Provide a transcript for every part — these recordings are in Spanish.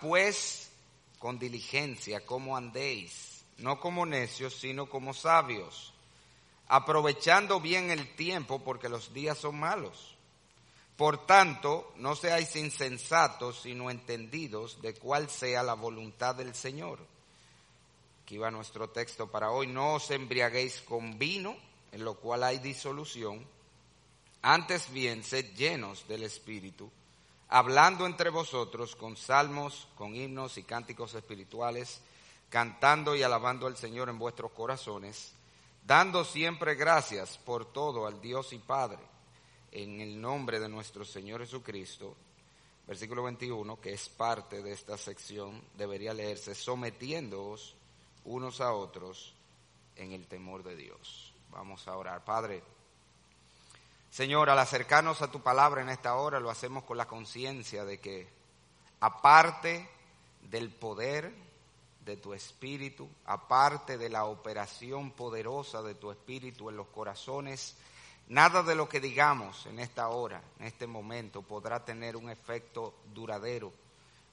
pues con diligencia como andéis, no como necios, sino como sabios, aprovechando bien el tiempo porque los días son malos. Por tanto, no seáis insensatos, sino entendidos de cuál sea la voluntad del Señor. Aquí va nuestro texto para hoy. No os embriaguéis con vino, en lo cual hay disolución. Antes bien, sed llenos del Espíritu hablando entre vosotros con salmos, con himnos y cánticos espirituales, cantando y alabando al Señor en vuestros corazones, dando siempre gracias por todo al Dios y Padre, en el nombre de nuestro Señor Jesucristo. Versículo 21, que es parte de esta sección, debería leerse, sometiéndoos unos a otros en el temor de Dios. Vamos a orar. Padre, Señor, al acercarnos a tu palabra en esta hora, lo hacemos con la conciencia de que, aparte del poder de tu espíritu, aparte de la operación poderosa de tu espíritu en los corazones, nada de lo que digamos en esta hora, en este momento, podrá tener un efecto duradero,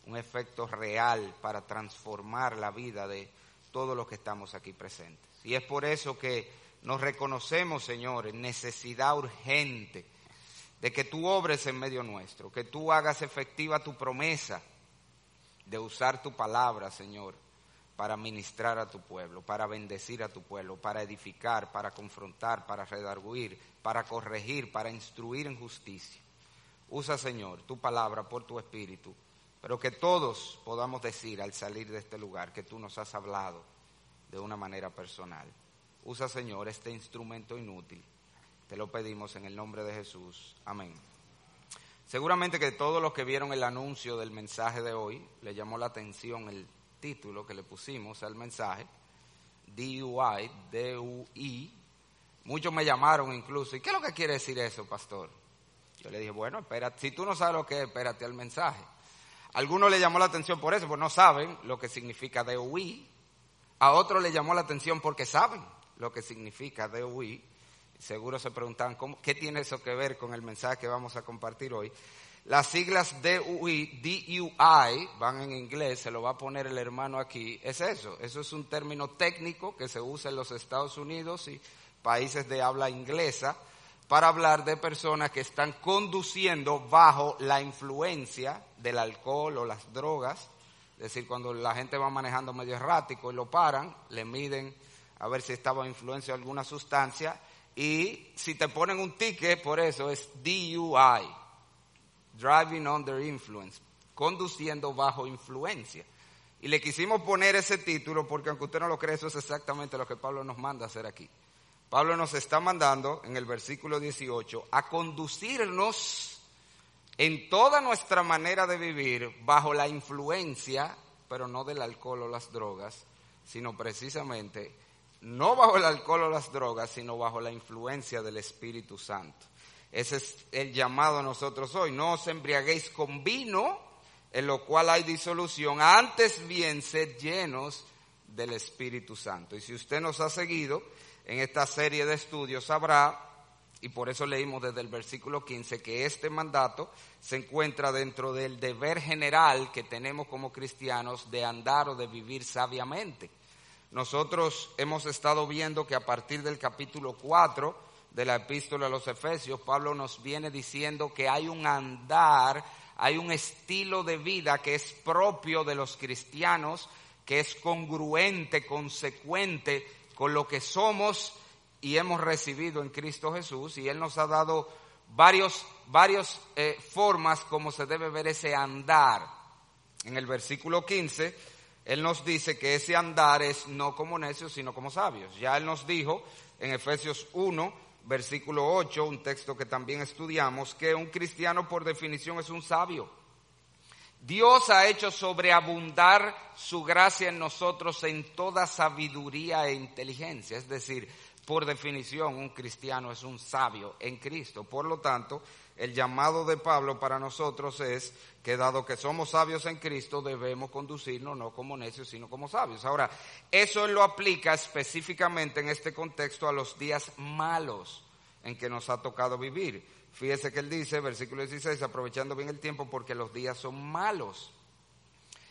un efecto real para transformar la vida de todos los que estamos aquí presentes. Y es por eso que nos reconocemos, Señor, en necesidad urgente de que tú obres en medio nuestro, que tú hagas efectiva tu promesa de usar tu palabra, Señor, para ministrar a tu pueblo, para bendecir a tu pueblo, para edificar, para confrontar, para redarguir, para corregir, para instruir en justicia. Usa, Señor, tu palabra por tu espíritu, pero que todos podamos decir al salir de este lugar que tú nos has hablado de una manera personal. Usa, Señor, este instrumento inútil. Te lo pedimos en el nombre de Jesús. Amén. Seguramente que todos los que vieron el anuncio del mensaje de hoy, le llamó la atención el título que le pusimos al mensaje, DUI, D-U-I. Muchos me llamaron incluso, ¿y qué es lo que quiere decir eso, pastor? Yo le dije, bueno, espérate, si tú no sabes lo que es, espérate al mensaje. algunos le llamó la atención por eso, porque no saben lo que significa DUI. A otros le llamó la atención porque saben lo que significa DUI. Seguro se preguntan, ¿qué tiene eso que ver con el mensaje que vamos a compartir hoy? Las siglas DUI, DUI, van en inglés, se lo va a poner el hermano aquí, es eso. Eso es un término técnico que se usa en los Estados Unidos y países de habla inglesa para hablar de personas que están conduciendo bajo la influencia del alcohol o las drogas. Es decir, cuando la gente va manejando medio errático y lo paran, le miden a ver si estaba influencia de alguna sustancia. Y si te ponen un ticket, por eso es DUI, Driving Under Influence, conduciendo bajo influencia. Y le quisimos poner ese título porque aunque usted no lo cree, eso es exactamente lo que Pablo nos manda hacer aquí. Pablo nos está mandando en el versículo 18 a conducirnos en toda nuestra manera de vivir bajo la influencia, pero no del alcohol o las drogas, sino precisamente no bajo el alcohol o las drogas, sino bajo la influencia del Espíritu Santo. Ese es el llamado a nosotros hoy. No os embriaguéis con vino, en lo cual hay disolución, antes bien sed llenos del Espíritu Santo. Y si usted nos ha seguido en esta serie de estudios, sabrá, y por eso leímos desde el versículo 15, que este mandato se encuentra dentro del deber general que tenemos como cristianos de andar o de vivir sabiamente. Nosotros hemos estado viendo que a partir del capítulo 4 de la epístola a los Efesios, Pablo nos viene diciendo que hay un andar, hay un estilo de vida que es propio de los cristianos, que es congruente, consecuente con lo que somos y hemos recibido en Cristo Jesús. Y Él nos ha dado varios, varias eh, formas como se debe ver ese andar. En el versículo 15 él nos dice que ese andar es no como necios, sino como sabios. Ya Él nos dijo en Efesios 1, versículo 8, un texto que también estudiamos, que un cristiano por definición es un sabio. Dios ha hecho sobreabundar su gracia en nosotros en toda sabiduría e inteligencia. Es decir, por definición, un cristiano es un sabio en Cristo. Por lo tanto, el llamado de Pablo para nosotros es que dado que somos sabios en Cristo, debemos conducirnos no como necios, sino como sabios. Ahora, eso lo aplica específicamente en este contexto a los días malos en que nos ha tocado vivir. Fíjese que él dice, versículo 16, aprovechando bien el tiempo porque los días son malos.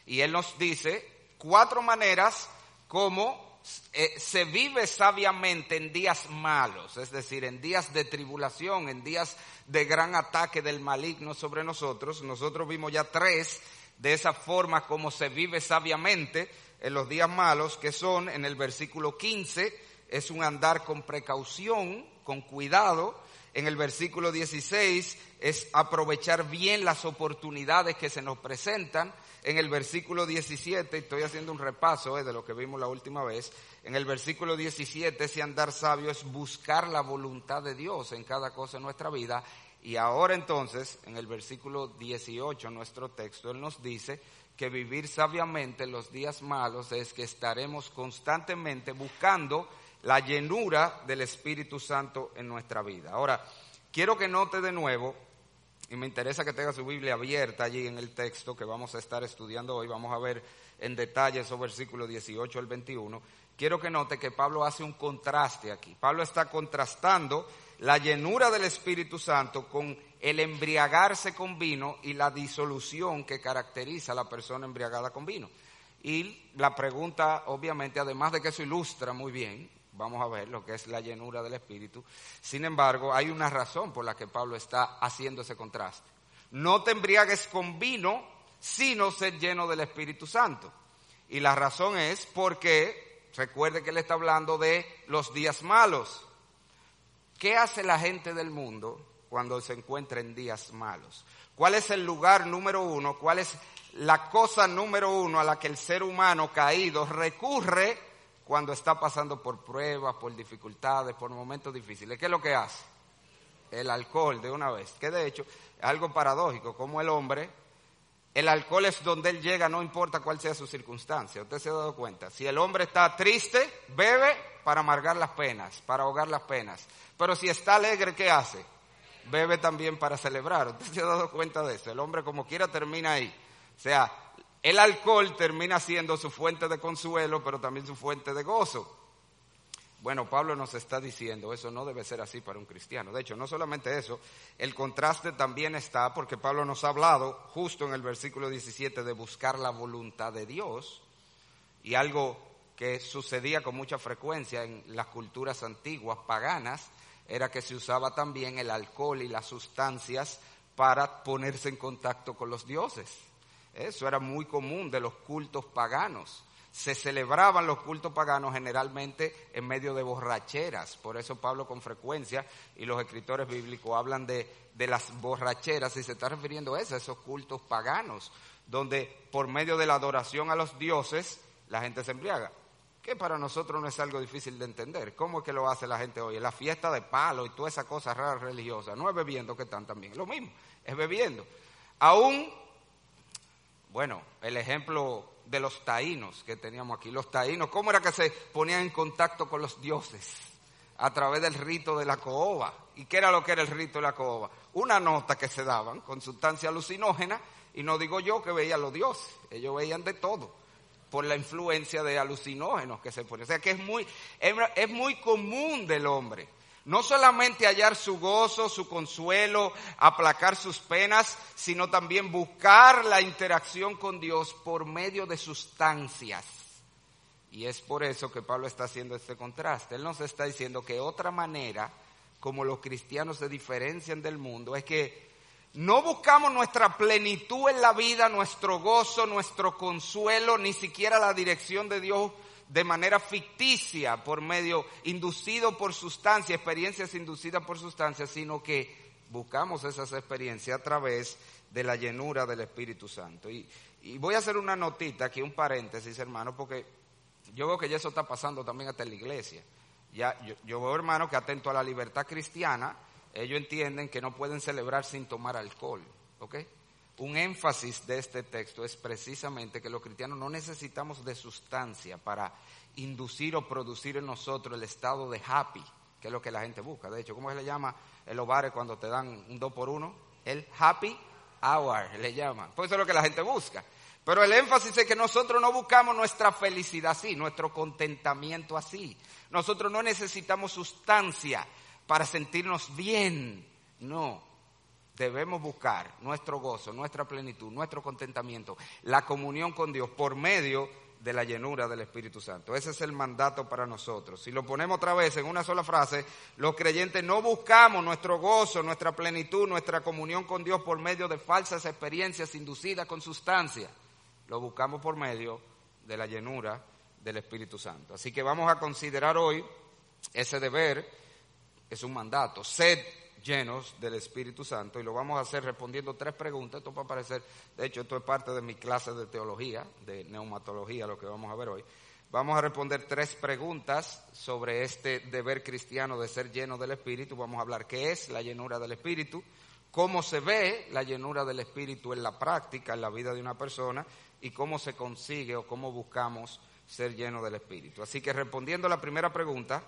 Y él nos dice cuatro maneras como eh, se vive sabiamente en días malos, es decir, en días de tribulación, en días de gran ataque del maligno sobre nosotros. Nosotros vimos ya tres de esa forma como se vive sabiamente en los días malos, que son en el versículo 15, es un andar con precaución, con cuidado. En el versículo 16 es aprovechar bien las oportunidades que se nos presentan. En el versículo 17, estoy haciendo un repaso eh, de lo que vimos la última vez, en el versículo 17 ese andar sabio es buscar la voluntad de Dios en cada cosa en nuestra vida. Y ahora entonces, en el versículo 18, nuestro texto, Él nos dice que vivir sabiamente en los días malos es que estaremos constantemente buscando la llenura del Espíritu Santo en nuestra vida. Ahora, quiero que note de nuevo y me interesa que tenga su Biblia abierta allí en el texto que vamos a estar estudiando hoy. Vamos a ver en detalle esos versículos 18 al 21. Quiero que note que Pablo hace un contraste aquí. Pablo está contrastando la llenura del Espíritu Santo con el embriagarse con vino y la disolución que caracteriza a la persona embriagada con vino. Y la pregunta, obviamente, además de que eso ilustra muy bien, Vamos a ver lo que es la llenura del Espíritu. Sin embargo, hay una razón por la que Pablo está haciendo ese contraste. No te embriagues con vino, sino ser lleno del Espíritu Santo. Y la razón es porque, recuerde que él está hablando de los días malos. ¿Qué hace la gente del mundo cuando se encuentra en días malos? ¿Cuál es el lugar número uno? ¿Cuál es la cosa número uno a la que el ser humano caído recurre cuando está pasando por pruebas, por dificultades, por momentos difíciles. ¿Qué es lo que hace? El alcohol de una vez. Que de hecho algo paradójico, como el hombre, el alcohol es donde él llega, no importa cuál sea su circunstancia. Usted se ha dado cuenta. Si el hombre está triste, bebe para amargar las penas, para ahogar las penas. Pero si está alegre, ¿qué hace? Bebe también para celebrar. Usted se ha dado cuenta de eso. El hombre como quiera termina ahí. O sea, el alcohol termina siendo su fuente de consuelo, pero también su fuente de gozo. Bueno, Pablo nos está diciendo, eso no debe ser así para un cristiano. De hecho, no solamente eso, el contraste también está porque Pablo nos ha hablado justo en el versículo 17 de buscar la voluntad de Dios y algo que sucedía con mucha frecuencia en las culturas antiguas paganas era que se usaba también el alcohol y las sustancias para ponerse en contacto con los dioses. Eso era muy común de los cultos paganos. Se celebraban los cultos paganos generalmente en medio de borracheras. Por eso Pablo con frecuencia y los escritores bíblicos hablan de, las borracheras y se está refiriendo a eso, a esos cultos paganos, donde por medio de la adoración a los dioses la gente se embriaga. Que para nosotros no es algo difícil de entender. ¿Cómo es que lo hace la gente hoy? La fiesta de palo y todas esas cosas raras religiosas. No es bebiendo que están también. Lo mismo, es bebiendo. Aún bueno, el ejemplo de los taínos que teníamos aquí. Los taínos, ¿cómo era que se ponían en contacto con los dioses? A través del rito de la coba. ¿Y qué era lo que era el rito de la coba? Una nota que se daban con sustancia alucinógena, y no digo yo que veían los dioses, ellos veían de todo, por la influencia de alucinógenos que se ponían. O sea que es muy, es muy común del hombre no solamente hallar su gozo, su consuelo, aplacar sus penas, sino también buscar la interacción con Dios por medio de sustancias. Y es por eso que Pablo está haciendo este contraste. Él nos está diciendo que otra manera como los cristianos se diferencian del mundo es que no buscamos nuestra plenitud en la vida, nuestro gozo, nuestro consuelo, ni siquiera la dirección de Dios de manera ficticia, por medio, inducido por sustancias, experiencias inducidas por sustancias, sino que buscamos esas experiencias a través de la llenura del Espíritu Santo. Y, voy a hacer una notita aquí, un paréntesis, hermano, porque yo veo que ya eso está pasando también hasta en la iglesia. Ya, yo, yo veo, hermano, que atento a la libertad cristiana, ellos entienden que no pueden celebrar sin tomar alcohol, ¿ok? Un énfasis de este texto es precisamente que los cristianos no necesitamos de sustancia para inducir o producir en nosotros el estado de happy, que es lo que la gente busca. De hecho, ¿cómo se le llama en los cuando te dan un dos por uno? El happy hour, le llaman. Pues eso es lo que la gente busca. Pero el énfasis es que nosotros no buscamos nuestra felicidad así, nuestro contentamiento así. Nosotros no necesitamos sustancia para sentirnos bien. No, debemos buscar nuestro gozo, nuestra plenitud, nuestro contentamiento, la comunión con Dios por medio de la llenura del Espíritu Santo. Ese es el mandato para nosotros. Si lo ponemos otra vez en una sola frase, los creyentes no buscamos nuestro gozo, nuestra plenitud, nuestra comunión con Dios por medio de falsas experiencias inducidas con sustancia. Lo buscamos por medio de la llenura del Espíritu Santo. Así que vamos a considerar hoy ese deber, es un mandato, sed llenos del Espíritu Santo y lo vamos a hacer respondiendo tres preguntas. Esto va a parecer, de hecho, esto es parte de mi clase de teología, de neumatología, lo que vamos a ver hoy. Vamos a responder tres preguntas sobre este deber cristiano de ser lleno del Espíritu. Vamos a hablar qué es la llenura del Espíritu, cómo se ve la llenura del Espíritu en la práctica, en la vida de una persona, y cómo se consigue o cómo buscamos ser lleno del Espíritu. Así que respondiendo a la primera pregunta,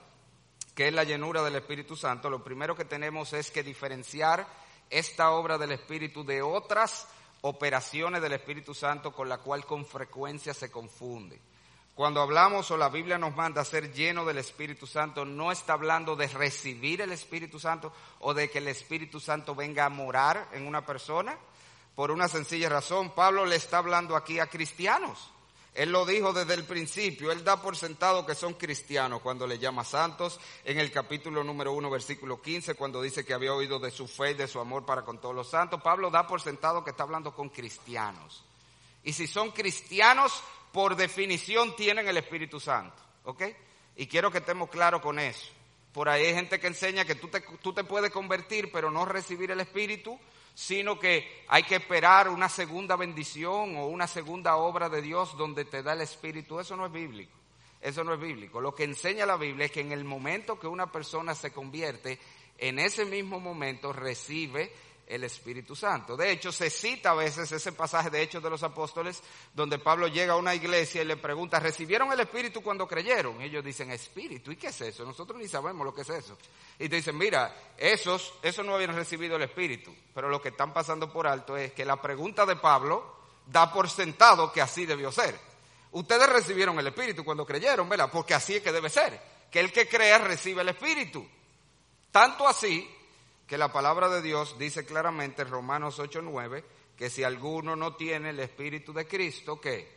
que es la llenura del Espíritu Santo, lo primero que tenemos es que diferenciar esta obra del Espíritu de otras operaciones del Espíritu Santo con la cual con frecuencia se confunde. Cuando hablamos o la Biblia nos manda a ser lleno del Espíritu Santo, no está hablando de recibir el Espíritu Santo o de que el Espíritu Santo venga a morar en una persona. Por una sencilla razón, Pablo le está hablando aquí a cristianos. Él lo dijo desde el principio, él da por sentado que son cristianos cuando le llama santos, en el capítulo número 1, versículo 15, cuando dice que había oído de su fe y de su amor para con todos los santos, Pablo da por sentado que está hablando con cristianos. Y si son cristianos, por definición tienen el Espíritu Santo, ¿ok? Y quiero que estemos claros con eso. Por ahí hay gente que enseña que tú te, tú te puedes convertir, pero no recibir el Espíritu, sino que hay que esperar una segunda bendición o una segunda obra de Dios donde te da el Espíritu. Eso no es bíblico. Eso no es bíblico. Lo que enseña la Biblia es que en el momento que una persona se convierte, en ese mismo momento recibe el Espíritu Santo. De hecho, se cita a veces ese pasaje de Hechos de los Apóstoles donde Pablo llega a una iglesia y le pregunta, ¿recibieron el Espíritu cuando creyeron? ellos dicen, Espíritu, ¿y qué es eso? Nosotros ni sabemos lo que es eso. Y te dicen, mira, esos, esos no habían recibido el Espíritu, pero lo que están pasando por alto es que la pregunta de Pablo da por sentado que así debió ser. Ustedes recibieron el Espíritu cuando creyeron, ¿verdad? Porque así es que debe ser, que el que crea recibe el Espíritu. Tanto así que la palabra de Dios dice claramente en Romanos 8:9 que si alguno no tiene el Espíritu de Cristo, ¿qué?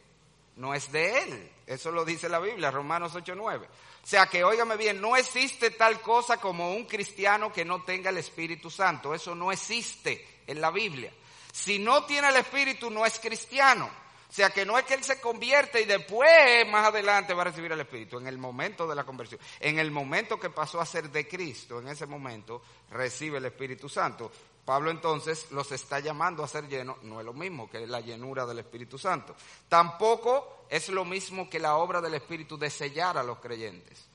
No es de él. Eso lo dice la Biblia, Romanos 8:9. O sea que, óigame bien, no existe tal cosa como un cristiano que no tenga el Espíritu Santo. Eso no existe en la Biblia. Si no tiene el Espíritu, no es cristiano. O sea que no es que él se convierte y después, más adelante, va a recibir el Espíritu. En el momento de la conversión, en el momento que pasó a ser de Cristo, en ese momento recibe el Espíritu Santo. Pablo entonces los está llamando a ser llenos, no es lo mismo que la llenura del Espíritu Santo. Tampoco es lo mismo que la obra del Espíritu de sellar a los creyentes.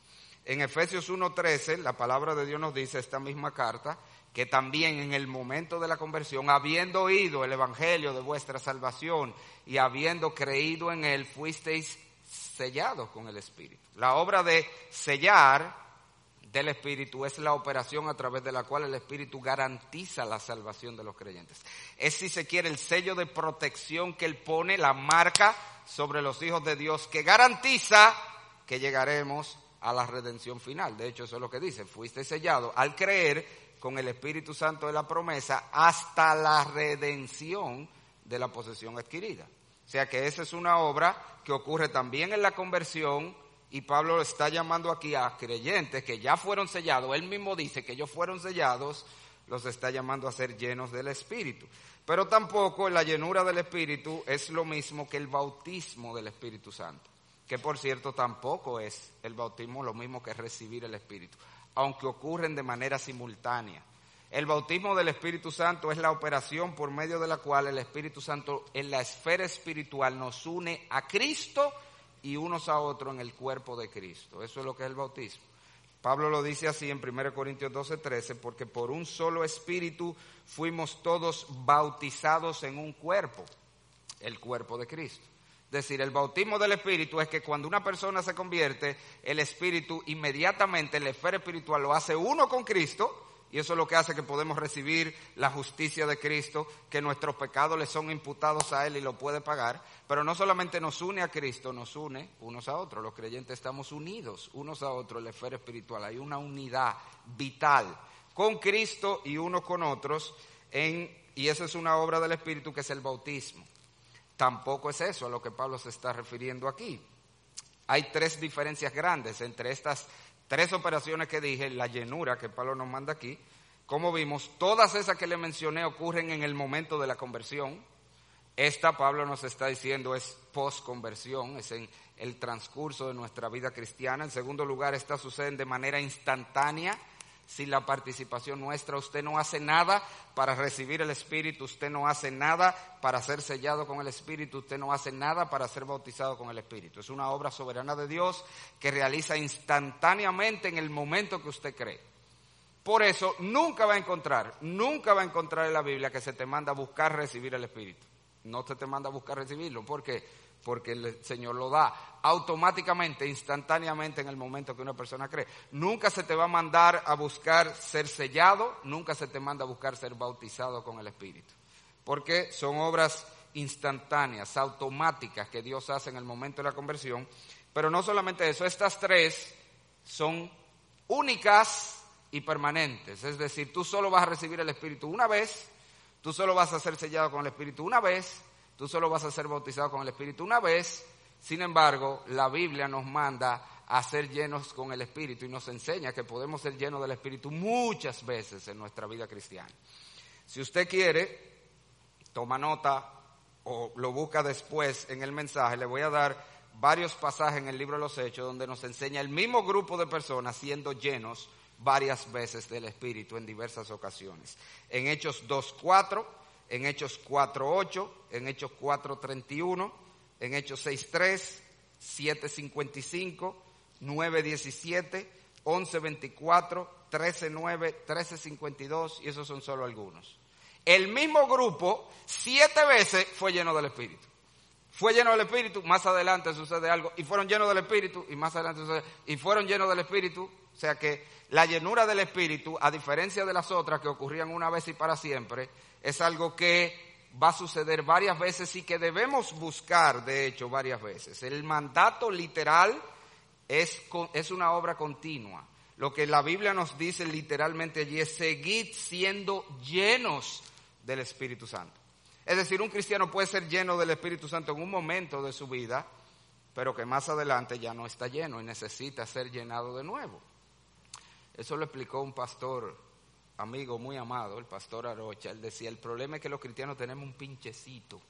En Efesios 1.13, la palabra de Dios nos dice esta misma carta, que también en el momento de la conversión, habiendo oído el Evangelio de vuestra salvación y habiendo creído en él, fuisteis sellados con el Espíritu. La obra de sellar del Espíritu es la operación a través de la cual el Espíritu garantiza la salvación de los creyentes. Es, si se quiere, el sello de protección que él pone, la marca sobre los hijos de Dios, que garantiza que llegaremos a la redención final. De hecho, eso es lo que dice, fuiste sellado al creer con el Espíritu Santo de la promesa hasta la redención de la posesión adquirida. O sea que esa es una obra que ocurre también en la conversión y Pablo lo está llamando aquí a creyentes que ya fueron sellados. Él mismo dice que ellos fueron sellados, los está llamando a ser llenos del Espíritu. Pero tampoco la llenura del Espíritu es lo mismo que el bautismo del Espíritu Santo, que por cierto tampoco es el bautismo lo mismo que recibir el Espíritu aunque ocurren de manera simultánea. El bautismo del Espíritu Santo es la operación por medio de la cual el Espíritu Santo en la esfera espiritual nos une a Cristo y unos a otros en el cuerpo de Cristo. Eso es lo que es el bautismo. Pablo lo dice así en 1 Corintios 12, 13, porque por un solo espíritu fuimos todos bautizados en un cuerpo, el cuerpo de Cristo. Es decir, el bautismo del Espíritu es que cuando una persona se convierte, el Espíritu inmediatamente, el esfera espiritual lo hace uno con Cristo, y eso es lo que hace que podemos recibir la justicia de Cristo, que nuestros pecados le son imputados a Él y lo puede pagar. Pero no solamente nos une a Cristo, nos une unos a otros. Los creyentes estamos unidos unos a otros en la esfera espiritual. Hay una unidad vital con Cristo y unos con otros y eso es una obra del Espíritu que es el bautismo. Tampoco es eso a lo que Pablo se está refiriendo aquí. Hay tres diferencias grandes entre estas tres operaciones que dije, la llenura que Pablo nos manda aquí. Como vimos, todas esas que le mencioné ocurren en el momento de la conversión. Esta, Pablo nos está diciendo, es post-conversión, es en el transcurso de nuestra vida cristiana. En segundo lugar, esta sucede de manera instantánea, sin la participación nuestra. Usted no hace nada para recibir el Espíritu, usted no hace nada para ser sellado con el Espíritu, usted no hace nada para ser bautizado con el Espíritu. Es una obra soberana de Dios que realiza instantáneamente en el momento que usted cree. Por eso nunca va a encontrar, nunca va a encontrar en la Biblia que se te manda a buscar recibir el Espíritu. No se te manda a buscar recibirlo. ¿Por qué? Porque el Señor lo da automáticamente, instantáneamente en el momento que una persona cree. Nunca se te va a mandar a buscar ser sellado, nunca se te manda a buscar ser bautizado con el Espíritu. Porque son obras instantáneas, automáticas que Dios hace en el momento de la conversión. Pero no solamente eso, estas tres son únicas y permanentes. Es decir, tú solo vas a recibir el Espíritu una vez Tú solo vas a ser sellado con el Espíritu una vez, tú solo vas a ser bautizado con el Espíritu una vez. Sin embargo, la Biblia nos manda a ser llenos con el Espíritu y nos enseña que podemos ser llenos del Espíritu muchas veces en nuestra vida cristiana. Si usted quiere, toma nota o lo busca después en el mensaje, le voy a dar varios pasajes en el libro de los Hechos donde nos enseña el mismo grupo de personas siendo llenos varias veces del Espíritu en diversas ocasiones. En Hechos 2.4, en Hechos 4.8, en Hechos 4.31, en Hechos 6.3, 7.55, 9.17, 11.24, 13.9, 13.52 y esos son solo algunos. El mismo grupo siete veces fue lleno del Espíritu. Fue lleno del Espíritu, más adelante sucede algo, y fueron llenos del Espíritu, y más adelante sucede, y fueron llenos del Espíritu, o sea que la llenura del Espíritu, a diferencia de las otras que ocurrían una vez y para siempre, es algo que va a suceder varias veces y que debemos buscar, de hecho, varias veces. El mandato literal es, es una obra continua. Lo que la Biblia nos dice literalmente allí es seguid siendo llenos del Espíritu Santo. Es decir, un cristiano puede ser lleno del Espíritu Santo en un momento de su vida, pero que más adelante ya no está lleno y necesita ser llenado de nuevo. Eso lo explicó un pastor, amigo muy amado, el pastor Arocha. Él decía, el problema es que los cristianos tenemos un pinchecito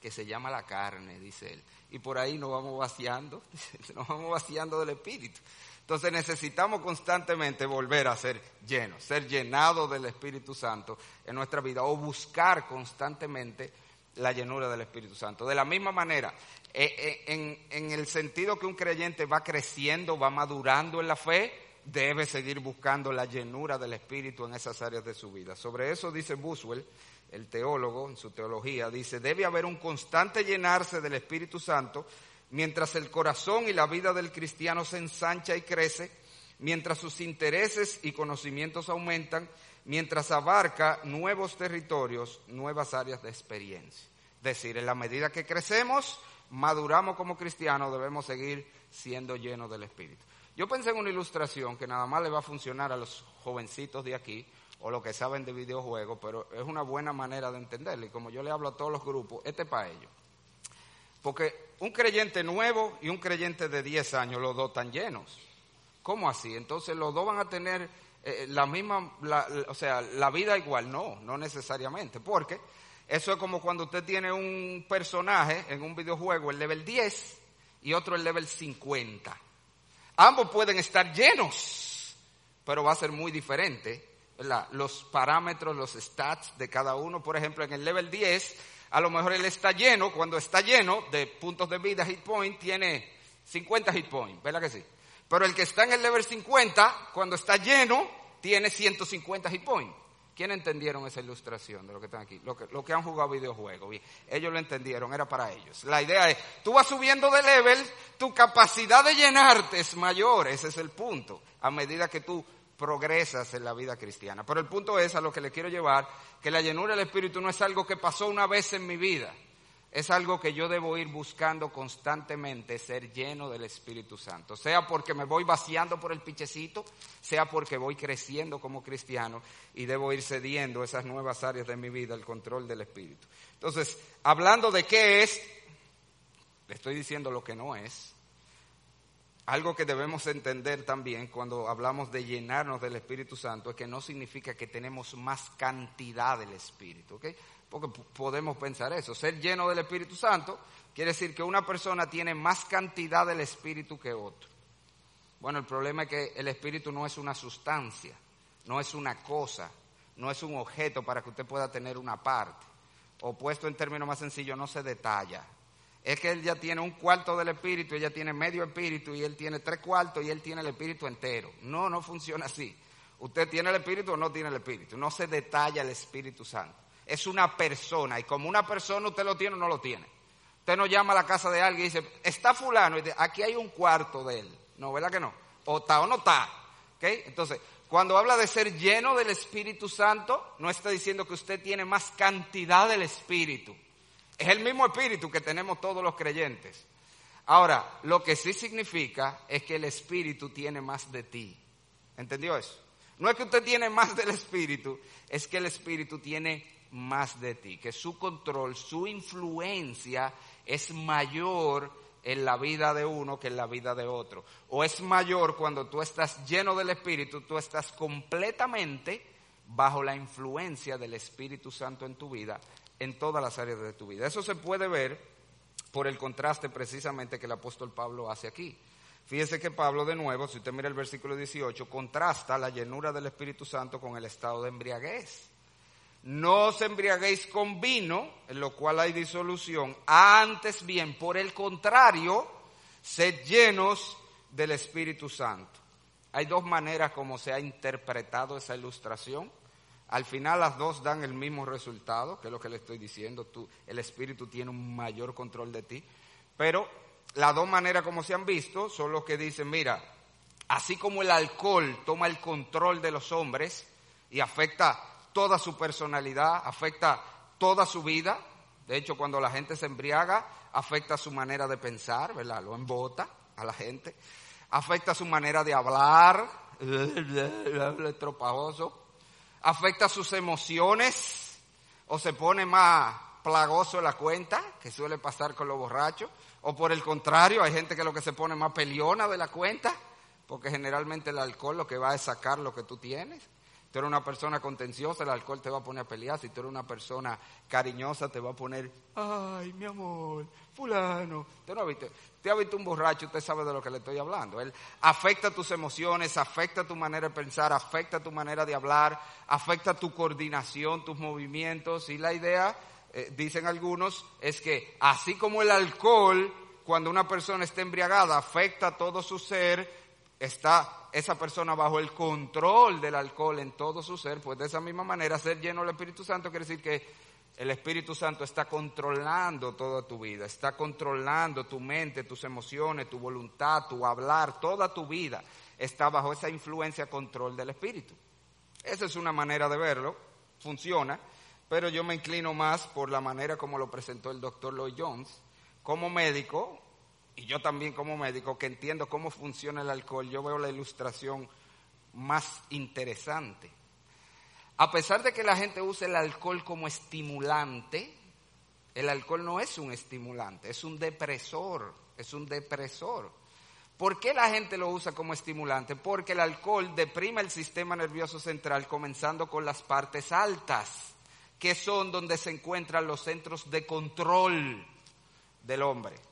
que se llama la carne, dice él. Y por ahí nos vamos vaciando, nos vamos vaciando del Espíritu. Entonces necesitamos constantemente volver a ser llenos, ser llenados del Espíritu Santo en nuestra vida o buscar constantemente la llenura del Espíritu Santo. De la misma manera, eh, eh, en, en el sentido que un creyente va creciendo, va madurando en la fe, debe seguir buscando la llenura del Espíritu en esas áreas de su vida. Sobre eso dice Buswell, el teólogo, en su teología, dice, debe haber un constante llenarse del Espíritu Santo mientras el corazón y la vida del cristiano se ensancha y crece, mientras sus intereses y conocimientos aumentan, mientras abarca nuevos territorios, nuevas áreas de experiencia. Es decir, en la medida que crecemos, maduramos como cristianos, debemos seguir siendo llenos del Espíritu. Yo pensé en una ilustración que nada más le va a funcionar a los jovencitos de aquí o los que saben de videojuegos, pero es una buena manera de entenderlo. Y como yo le hablo a todos los grupos, este es para ellos. Porque un creyente nuevo y un creyente de 10 años, los dos están llenos. ¿Cómo así? Entonces los dos van a tener eh, la misma, o sea, la vida igual. No, no necesariamente. Porque eso es como cuando usted tiene un personaje en un videojuego, el level 10 y otro el level 50. Ambos pueden estar llenos, pero va a ser muy diferente. Los parámetros, los stats de cada uno, por ejemplo, en el level 10, a lo mejor él está lleno, cuando está lleno de puntos de vida, hit point, tiene 50 hit points, ¿verdad que sí? Pero el que está en el level 50, cuando está lleno, tiene 150 hit points. ¿Quién entendieron esa ilustración de lo que están aquí? Lo que, lo que han jugado videojuegos. ellos lo entendieron, era para ellos. La idea es, tú vas subiendo de level, tu capacidad de llenarte es mayor, ese es el punto, a medida que tú progresas en la vida cristiana. Pero el punto es, a lo que le quiero llevar, que la llenura del Espíritu no es algo que pasó una vez en mi vida. Es algo que yo debo ir buscando constantemente, ser lleno del Espíritu Santo. Sea porque me voy vaciando por el pichecito, sea porque voy creciendo como cristiano y debo ir cediendo esas nuevas áreas de mi vida, el control del Espíritu. Entonces, hablando de qué es, le estoy diciendo lo que no es. Algo que debemos entender también cuando hablamos de llenarnos del Espíritu Santo es que no significa que tenemos más cantidad del Espíritu, ¿ok? Porque podemos pensar eso. Ser lleno del Espíritu Santo quiere decir que una persona tiene más cantidad del Espíritu que otro. Bueno, el problema es que el Espíritu no es una sustancia, no es una cosa, no es un objeto para que usted pueda tener una parte. O puesto en términos más sencillos, no se detalla. Es que él ya tiene un cuarto del Espíritu, ella tiene medio Espíritu y él tiene tres cuartos y él tiene el Espíritu entero. No, no funciona así. Usted tiene el Espíritu o no tiene el Espíritu. No se detalla el Espíritu Santo es una persona y como una persona usted lo tiene o no lo tiene. Usted no llama a la casa de alguien y dice, está fulano, y dice, aquí hay un cuarto de él. No, ¿verdad que no? O está o no está. ¿Okay? Entonces, cuando habla de ser lleno del Espíritu Santo, no está diciendo que usted tiene más cantidad del Espíritu. Es el mismo Espíritu que tenemos todos los creyentes. Ahora, lo que sí significa es que el Espíritu tiene más de ti. ¿Entendió eso? No es que usted tiene más del Espíritu, es que el Espíritu tiene más de ti, que su control, su influencia es mayor en la vida de uno que en la vida de otro. O es mayor cuando tú estás lleno del Espíritu, tú estás completamente bajo la influencia del Espíritu Santo en tu vida, en todas las áreas de tu vida. Eso se puede ver por el contraste precisamente que el apóstol Pablo hace aquí. Fíjese que Pablo, de nuevo, si usted mira el versículo 18, contrasta la llenura del Espíritu Santo con el estado de embriaguez. No os embriaguéis con vino, en lo cual hay disolución. Antes bien, por el contrario, sed llenos del Espíritu Santo. Hay dos maneras como se ha interpretado esa ilustración. Al final las dos dan el mismo resultado, que es lo que le estoy diciendo. Tú, el Espíritu tiene un mayor control de ti. Pero las dos maneras como se han visto son los que dicen, mira, así como el alcohol toma el control de los hombres y afecta toda su personalidad, afecta toda su vida. De hecho, cuando la gente se embriaga, afecta su manera de pensar, ¿verdad? Lo embota a la gente. Afecta su manera de hablar. Afecta sus emociones o se pone más plagoso la cuenta, que suele pasar con los borrachos. O por el contrario, hay gente que lo que se pone más peliona de la cuenta, porque generalmente el alcohol lo que va es sacar lo que tú tienes tú eres una persona contenciosa, el alcohol te va a poner a pelear. Si tú eres una persona cariñosa, te va a poner, ay, mi amor, fulano. ¿Usted no ha visto? Usted ha visto un borracho, usted sabe de lo que le estoy hablando. Él afecta tus emociones, afecta tu manera de pensar, afecta tu manera de hablar, afecta tu coordinación, tus movimientos. Y la idea, eh, dicen algunos, es que así como el alcohol, cuando una persona está embriagada, afecta todo su ser, está esa persona bajo el control del alcohol en todo su ser, pues de esa misma manera ser lleno del Espíritu Santo quiere decir que el Espíritu Santo está controlando toda tu vida, está controlando tu mente, tus emociones, tu voluntad, tu hablar, toda tu vida está bajo esa influencia, control del Espíritu. Esa es una manera de verlo, funciona, pero yo me inclino más por la manera como lo presentó el doctor Lloyd Jones. Como médico, y yo también como médico que entiendo cómo funciona el alcohol, yo veo la ilustración más interesante. A pesar de que la gente use el alcohol como estimulante, el alcohol no es un estimulante, es un depresor, es un depresor. ¿Por qué la gente lo usa como estimulante? Porque el alcohol deprime el sistema nervioso central comenzando con las partes altas, que son donde se encuentran los centros de control del hombre.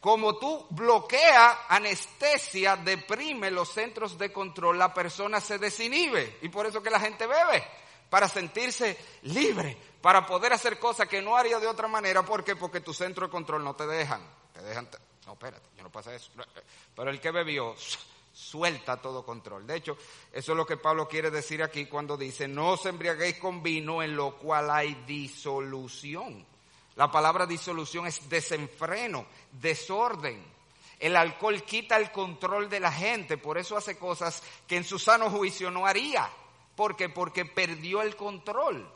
Como tú bloqueas, anestesia, deprime los centros de control, la persona se desinhibe. Y por eso que la gente bebe, para sentirse libre, para poder hacer cosas que no haría de otra manera. ¿Por qué? Porque tu centro de control no te dejan. Te dejan, no, espérate, yo no pasa eso. Pero el que bebió suelta todo control. De hecho, eso es lo que Pablo quiere decir aquí cuando dice, no os embriaguéis con vino en lo cual hay disolución la palabra disolución es desenfreno, desorden. El alcohol quita el control de la gente, por eso hace cosas que en su sano juicio no haría. ¿Por qué? Porque perdió el control.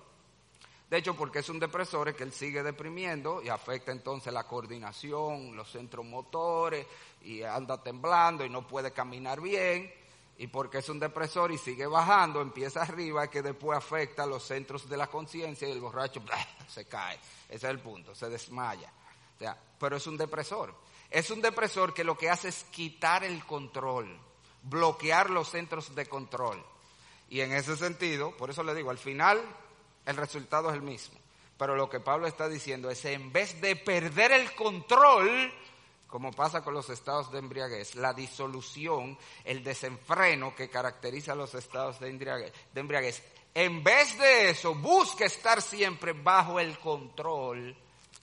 De hecho, porque es un depresor es que él sigue deprimiendo y afecta entonces la coordinación, los centros motores y anda temblando y no puede caminar bien. Y porque es un depresor y sigue bajando, empieza arriba, que después afecta los centros de la conciencia y el borracho se cae. Ese es el punto, se desmaya. Pero es un depresor. Es un depresor que lo que hace es quitar el control, bloquear los centros de control. Y en ese sentido, por eso le digo, al final el resultado es el mismo. Pero lo que Pablo está diciendo es, en vez de perder el control, como pasa con los estados de embriaguez, la disolución, el desenfreno que caracteriza los estados de embriaguez, en vez de eso, busca estar siempre bajo el control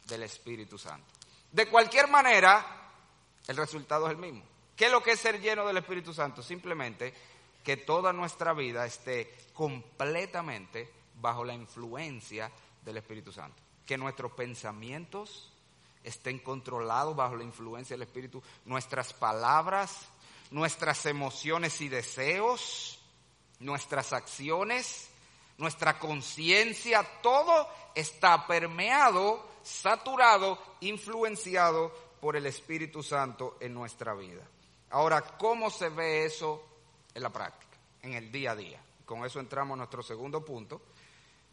del Espíritu Santo. De cualquier manera, el resultado es el mismo. ¿Qué es lo que es ser lleno del Espíritu Santo? Simplemente que toda nuestra vida esté completamente bajo la influencia del Espíritu Santo. Que nuestros pensamientos, estén controlados bajo la influencia del Espíritu, nuestras palabras, nuestras emociones y deseos, nuestras acciones, nuestra conciencia, todo está permeado, saturado, influenciado por el Espíritu Santo en nuestra vida. Ahora, ¿cómo se ve eso en la práctica, en el día a día? Con eso entramos a nuestro segundo punto.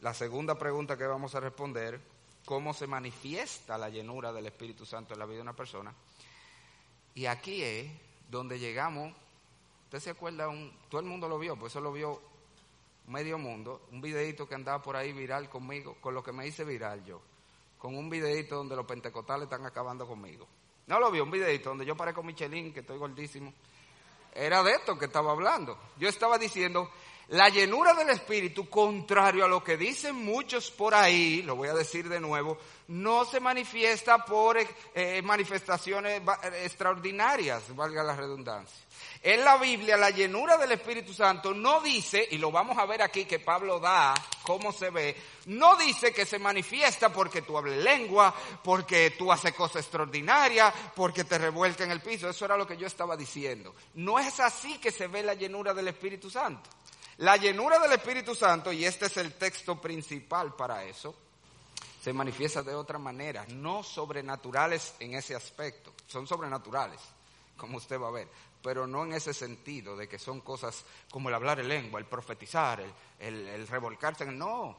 La segunda pregunta que vamos a responder cómo se manifiesta la llenura del Espíritu Santo en la vida de una persona. Y aquí es donde llegamos, usted se acuerda, un, todo el mundo lo vio, pues eso lo vio medio mundo, un videito que andaba por ahí viral conmigo, con lo que me hice viral yo, con un videito donde los pentecostales están acabando conmigo. No lo vio, un videito donde yo parezco Michelin, que estoy gordísimo. Era de esto que estaba hablando. Yo estaba diciendo, la llenura del Espíritu, contrario a lo que dicen muchos por ahí, lo voy a decir de nuevo, no se manifiesta por eh, manifestaciones extraordinarias, valga la redundancia. En la Biblia la llenura del Espíritu Santo no dice, y lo vamos a ver aquí que Pablo da, cómo se ve, no dice que se manifiesta porque tú hables lengua, porque tú haces cosas extraordinarias, porque te revuelca en el piso. Eso era lo que yo estaba diciendo. No es así que se ve la llenura del Espíritu Santo. La llenura del Espíritu Santo, y este es el texto principal para eso, se manifiesta de otra manera, no sobrenaturales en ese aspecto, son sobrenaturales, como usted va a ver, pero no en ese sentido de que son cosas como el hablar en lengua, el profetizar, el, el revolcarse, no.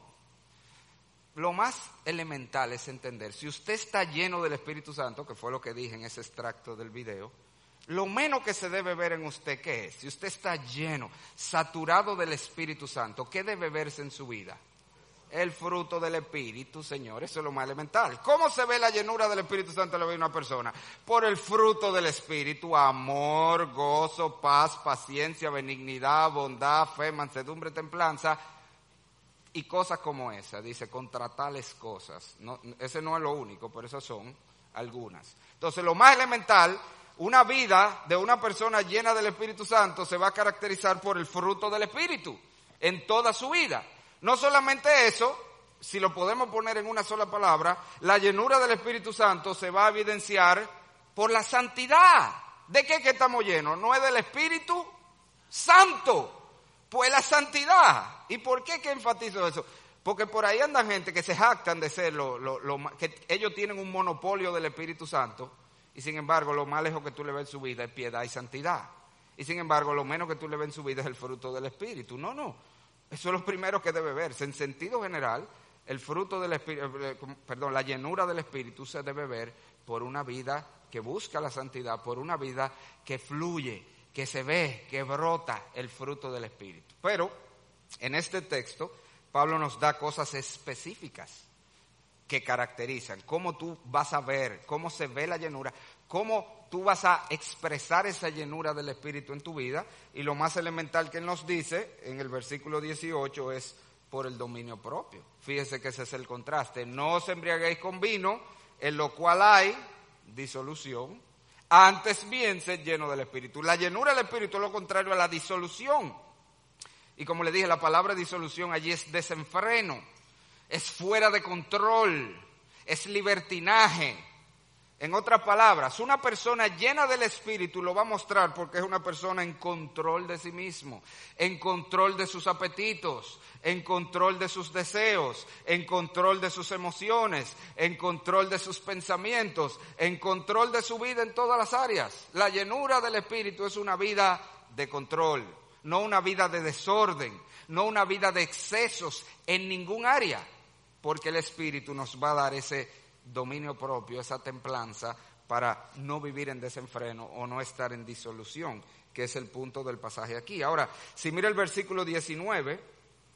Lo más elemental es entender, si usted está lleno del Espíritu Santo, que fue lo que dije en ese extracto del video, lo menos que se debe ver en usted, ¿qué es? Si usted está lleno, saturado del Espíritu Santo, ¿qué debe verse en su vida? El fruto del Espíritu, Señor, eso es lo más elemental. ¿Cómo se ve la llenura del Espíritu Santo en la vida de una persona? Por el fruto del Espíritu, amor, gozo, paz, paciencia, benignidad, bondad, fe, mansedumbre, templanza y cosas como esa. Dice, contra tales cosas. ese no es lo único, pero esas son algunas. Entonces, lo más elemental una vida de una persona llena del Espíritu Santo se va a caracterizar por el fruto del Espíritu en toda su vida. No solamente eso, si lo podemos poner en una sola palabra, la llenura del Espíritu Santo se va a evidenciar por la santidad. ¿De qué que estamos llenos? No es del Espíritu Santo, pues la santidad. ¿Y por qué que enfatizo eso? Porque por ahí andan gente que se jactan de ser lo, que ellos tienen un monopolio del Espíritu Santo y sin embargo, lo más lejos que tú le ves en su vida es piedad y santidad. Y sin embargo, lo menos que tú le ves en su vida es el fruto del Espíritu. No, no. Eso es lo primero que debe verse. En sentido general, el fruto del Espíritu, eh, perdón, la llenura del Espíritu se debe ver por una vida que busca la santidad, por una vida que fluye, que se ve, que brota el fruto del Espíritu. Pero en este texto, Pablo nos da cosas específicas que caracterizan, cómo tú vas a ver, cómo se ve la llenura, cómo tú vas a expresar esa llenura del Espíritu en tu vida. Y lo más elemental que nos dice en el versículo 18 es por el dominio propio. Fíjese que ese es el contraste. No os embriaguéis con vino, en lo cual hay disolución. Antes bien, sed lleno del Espíritu. La llenura del Espíritu es lo contrario a la disolución. Y como le dije, la palabra disolución allí es desenfreno es fuera de control, es libertinaje, En otras palabras, una persona llena del Espíritu lo va a mostrar porque es una persona en control de sí mismo, en control de sus apetitos, en control de sus deseos, en control de sus emociones, en control de sus pensamientos, en control de su vida en todas las áreas. La llenura del Espíritu es una vida de control, no una vida de desorden, no una vida de excesos en ningún área, porque el Espíritu nos va a dar ese dominio propio, esa templanza para no vivir en desenfreno o no estar en disolución, que es el punto del pasaje aquí. Ahora, si mira el versículo 19,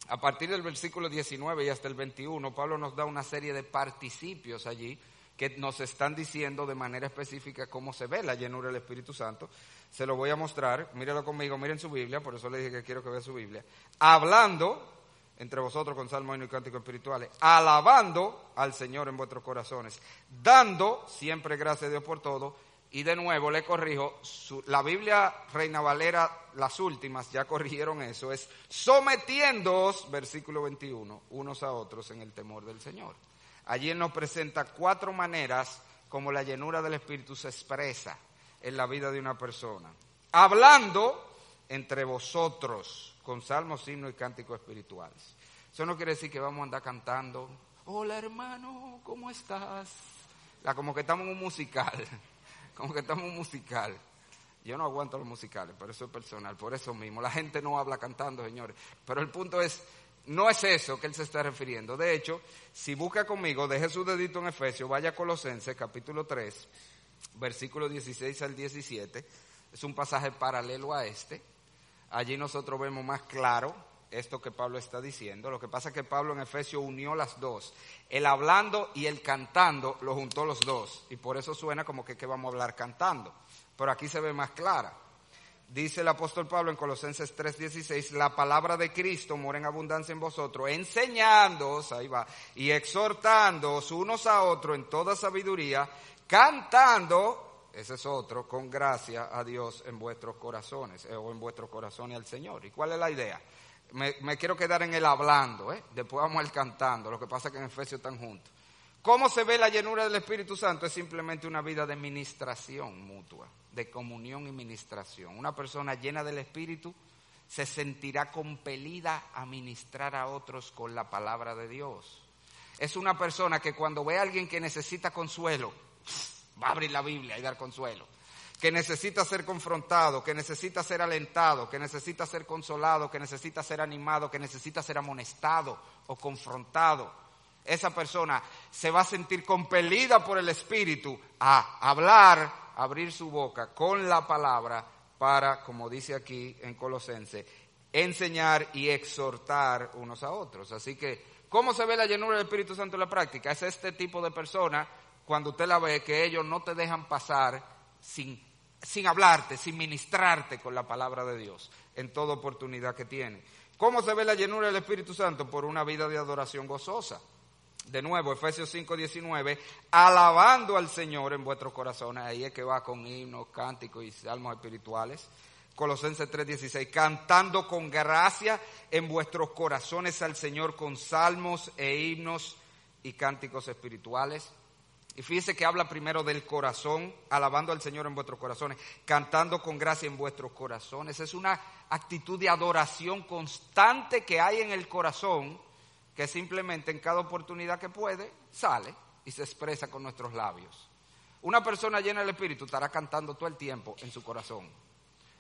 a partir del versículo 19 y hasta el 21, Pablo nos da una serie de participios allí que nos están diciendo de manera específica cómo se ve la llenura del Espíritu Santo. Se lo voy a mostrar, míralo conmigo, miren su Biblia, por eso le dije que quiero que vea su Biblia. Hablando entre vosotros con salmos y cánticos espirituales, alabando al Señor en vuestros corazones, dando siempre gracias a Dios por todo. Y de nuevo le corrijo, la Biblia Reina Valera, las últimas ya corrigieron eso, es sometiéndoos, versículo 21, unos a otros en el temor del Señor. Allí nos presenta cuatro maneras como la llenura del Espíritu se expresa en la vida de una persona. Hablando entre vosotros con salmos, himnos y cánticos espirituales. Eso no quiere decir que vamos a andar cantando, hola hermano, ¿cómo estás? La, como que estamos en un musical, como que estamos en un musical. Yo no aguanto los musicales, pero eso es personal, por eso mismo. La gente no habla cantando, señores. Pero el punto es, no es eso que él se está refiriendo. De hecho, si busca conmigo, deje su dedito en Efesios, vaya a Colosenses capítulo 3, versículo 16 al 17. Es un pasaje paralelo a este allí nosotros vemos más claro esto que Pablo está diciendo. Lo que pasa es que Pablo en Efesios unió las dos. El hablando y el cantando lo juntó los dos. Y por eso suena como que, vamos a hablar cantando. Pero aquí se ve más clara. Dice el apóstol Pablo en Colosenses 3:16, la palabra de Cristo mora en abundancia en vosotros, enseñándoos, ahí va, y exhortándoos unos a otros en toda sabiduría, cantando ese es otro, con gracia a Dios en vuestros corazones, eh, o en vuestros corazones al Señor. ¿Y cuál es la idea? Me, quiero quedar en el hablando, ¿eh? después vamos al cantando, lo que pasa es que en Efesios están juntos. ¿Cómo se ve la llenura del Espíritu Santo? Es simplemente una vida de ministración mutua, de comunión y ministración. Una persona llena del Espíritu se sentirá compelida a ministrar a otros con la palabra de Dios. Es una persona que cuando ve a alguien que necesita consuelo, va a abrir la Biblia y dar consuelo. Que necesita ser confrontado, que necesita ser alentado, que necesita ser consolado, que necesita ser animado, que necesita ser amonestado o confrontado. Esa persona se va a sentir compelida por el Espíritu a hablar, abrir su boca con la palabra para, como dice aquí en Colosense, enseñar y exhortar unos a otros. Así que, ¿cómo se ve la llenura del Espíritu Santo en la práctica? Es este tipo de persona cuando usted la ve, que ellos no te dejan pasar sin, sin hablarte, sin ministrarte con la palabra de Dios en toda oportunidad que tiene. ¿Cómo se ve la llenura del Espíritu Santo? Por una vida de adoración gozosa. De nuevo, Efesios 5:19, alabando al Señor en vuestros corazones. Ahí es que va con himnos, cánticos y salmos espirituales. Colosenses 3:16, cantando con gracia en vuestros corazones al Señor con salmos e himnos y cánticos espirituales. Y fíjese que habla primero del corazón, alabando al Señor en vuestros corazones, cantando con gracia en vuestros corazones. Es una actitud de adoración constante que hay en el corazón, que simplemente en cada oportunidad que puede, sale y se expresa con nuestros labios. Una persona llena del Espíritu estará cantando todo el tiempo en su corazón.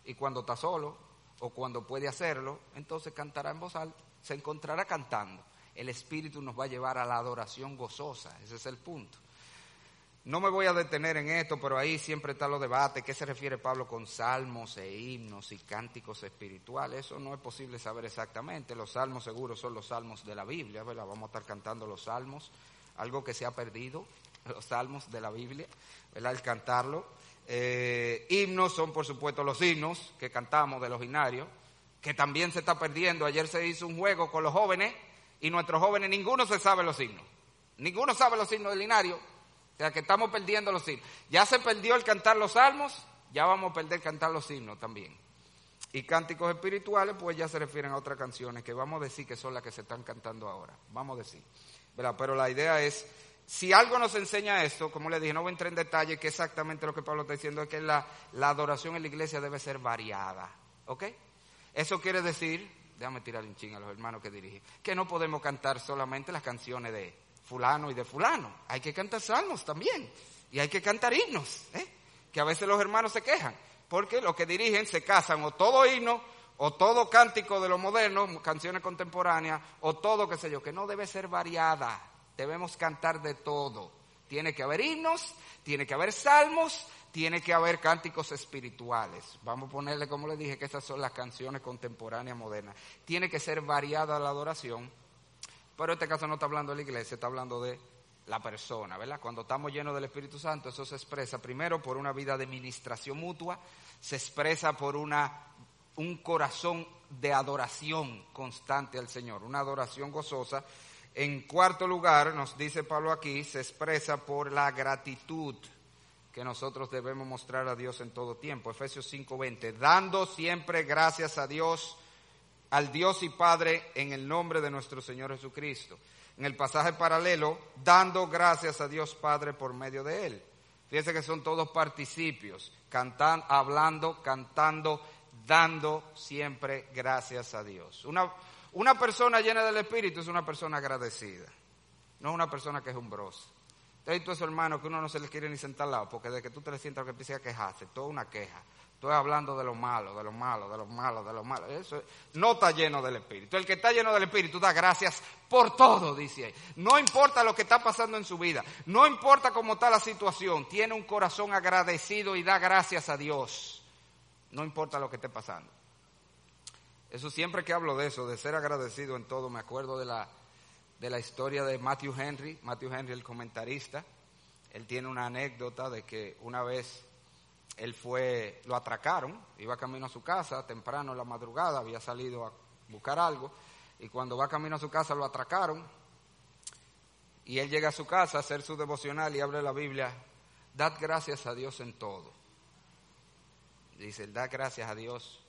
Y cuando está solo o cuando puede hacerlo, entonces cantará en voz alta, se encontrará cantando. El Espíritu nos va a llevar a la adoración gozosa, ese es el punto. No me voy a detener en esto, pero ahí siempre está los debates. ¿Qué se refiere Pablo con salmos e himnos y cánticos espirituales? Eso no es posible saber exactamente. Los salmos seguros son los salmos de la Biblia, ¿verdad? Vamos a estar cantando los salmos, algo que se ha perdido, los salmos de la Biblia, ¿verdad? El cantarlo. Eh, himnos son, por supuesto, los himnos que cantamos de los binarios, que también se está perdiendo. Ayer se hizo un juego con los jóvenes y nuestros jóvenes, ninguno se sabe los himnos. Ninguno sabe los himnos del linario o sea que estamos perdiendo los himnos. Ya se perdió el cantar los salmos, ya vamos a perder cantar los himnos también. Y cánticos espirituales, pues ya se refieren a otras canciones que vamos a decir que son las que se están cantando ahora. Vamos a decir. Pero la idea es si algo nos enseña esto, como le dije, no voy a entrar en detalle, que exactamente lo que Pablo está diciendo es que la, adoración en la iglesia debe ser variada. ¿Ok? Eso quiere decir, déjame tirar un ching a los hermanos que dirigen, que no podemos cantar solamente las canciones de fulano y de fulano. Hay que cantar salmos también. Y hay que cantar himnos. ¿eh? Que a veces los hermanos se quejan. Porque los que dirigen se casan o todo himno o todo cántico de lo moderno, canciones contemporáneas, o todo, qué sé yo, que no debe ser variada. Debemos cantar de todo. Tiene que haber himnos, tiene que haber salmos, tiene que haber cánticos espirituales. Vamos a ponerle, como le dije, que estas son las canciones contemporáneas modernas. Tiene que ser variada la adoración, pero en este caso no está hablando de la iglesia, está hablando de la persona, ¿verdad? Cuando estamos llenos del Espíritu Santo, eso se expresa primero por una vida de ministración mutua, se expresa por una un corazón de adoración constante al Señor, una adoración gozosa. En cuarto lugar, nos dice Pablo aquí, se expresa por la gratitud que nosotros debemos mostrar a Dios en todo tiempo. Efesios 5:20, dando siempre gracias a Dios, al Dios y Padre, en el nombre de nuestro Señor Jesucristo. En el pasaje paralelo, dando gracias a Dios Padre por medio de Él. Fíjense que son todos participios, cantando, hablando, cantando, dando siempre gracias a Dios. Una, una persona llena del Espíritu es una persona agradecida, no una persona que es umbrosa. Entonces, tú esos hermanos que uno no se les quiere ni sentar al lado, porque de que tú te le sientas que empiece a quejarse, toda una queja. Estoy hablando de lo malo, de lo malo, de lo malo, de lo malo. Eso no está lleno del Espíritu. El que está lleno del Espíritu da gracias por todo, dice ahí. No importa lo que está pasando en su vida, no importa cómo está la situación, tiene un corazón agradecido y da gracias a Dios no importa lo que esté pasando. Eso siempre que hablo de eso, de ser agradecido en todo, me acuerdo de la, de la historia de Matthew Henry, Matthew Henry el comentarista, él tiene una anécdota de que una vez él fue, lo atracaron, iba camino a su casa, temprano en la madrugada, había salido a buscar algo, y cuando va camino a su casa lo atracaron, y él llega a su casa a hacer su devocional y abre la Biblia, dad gracias a Dios en todo. Dice, da gracias a Dios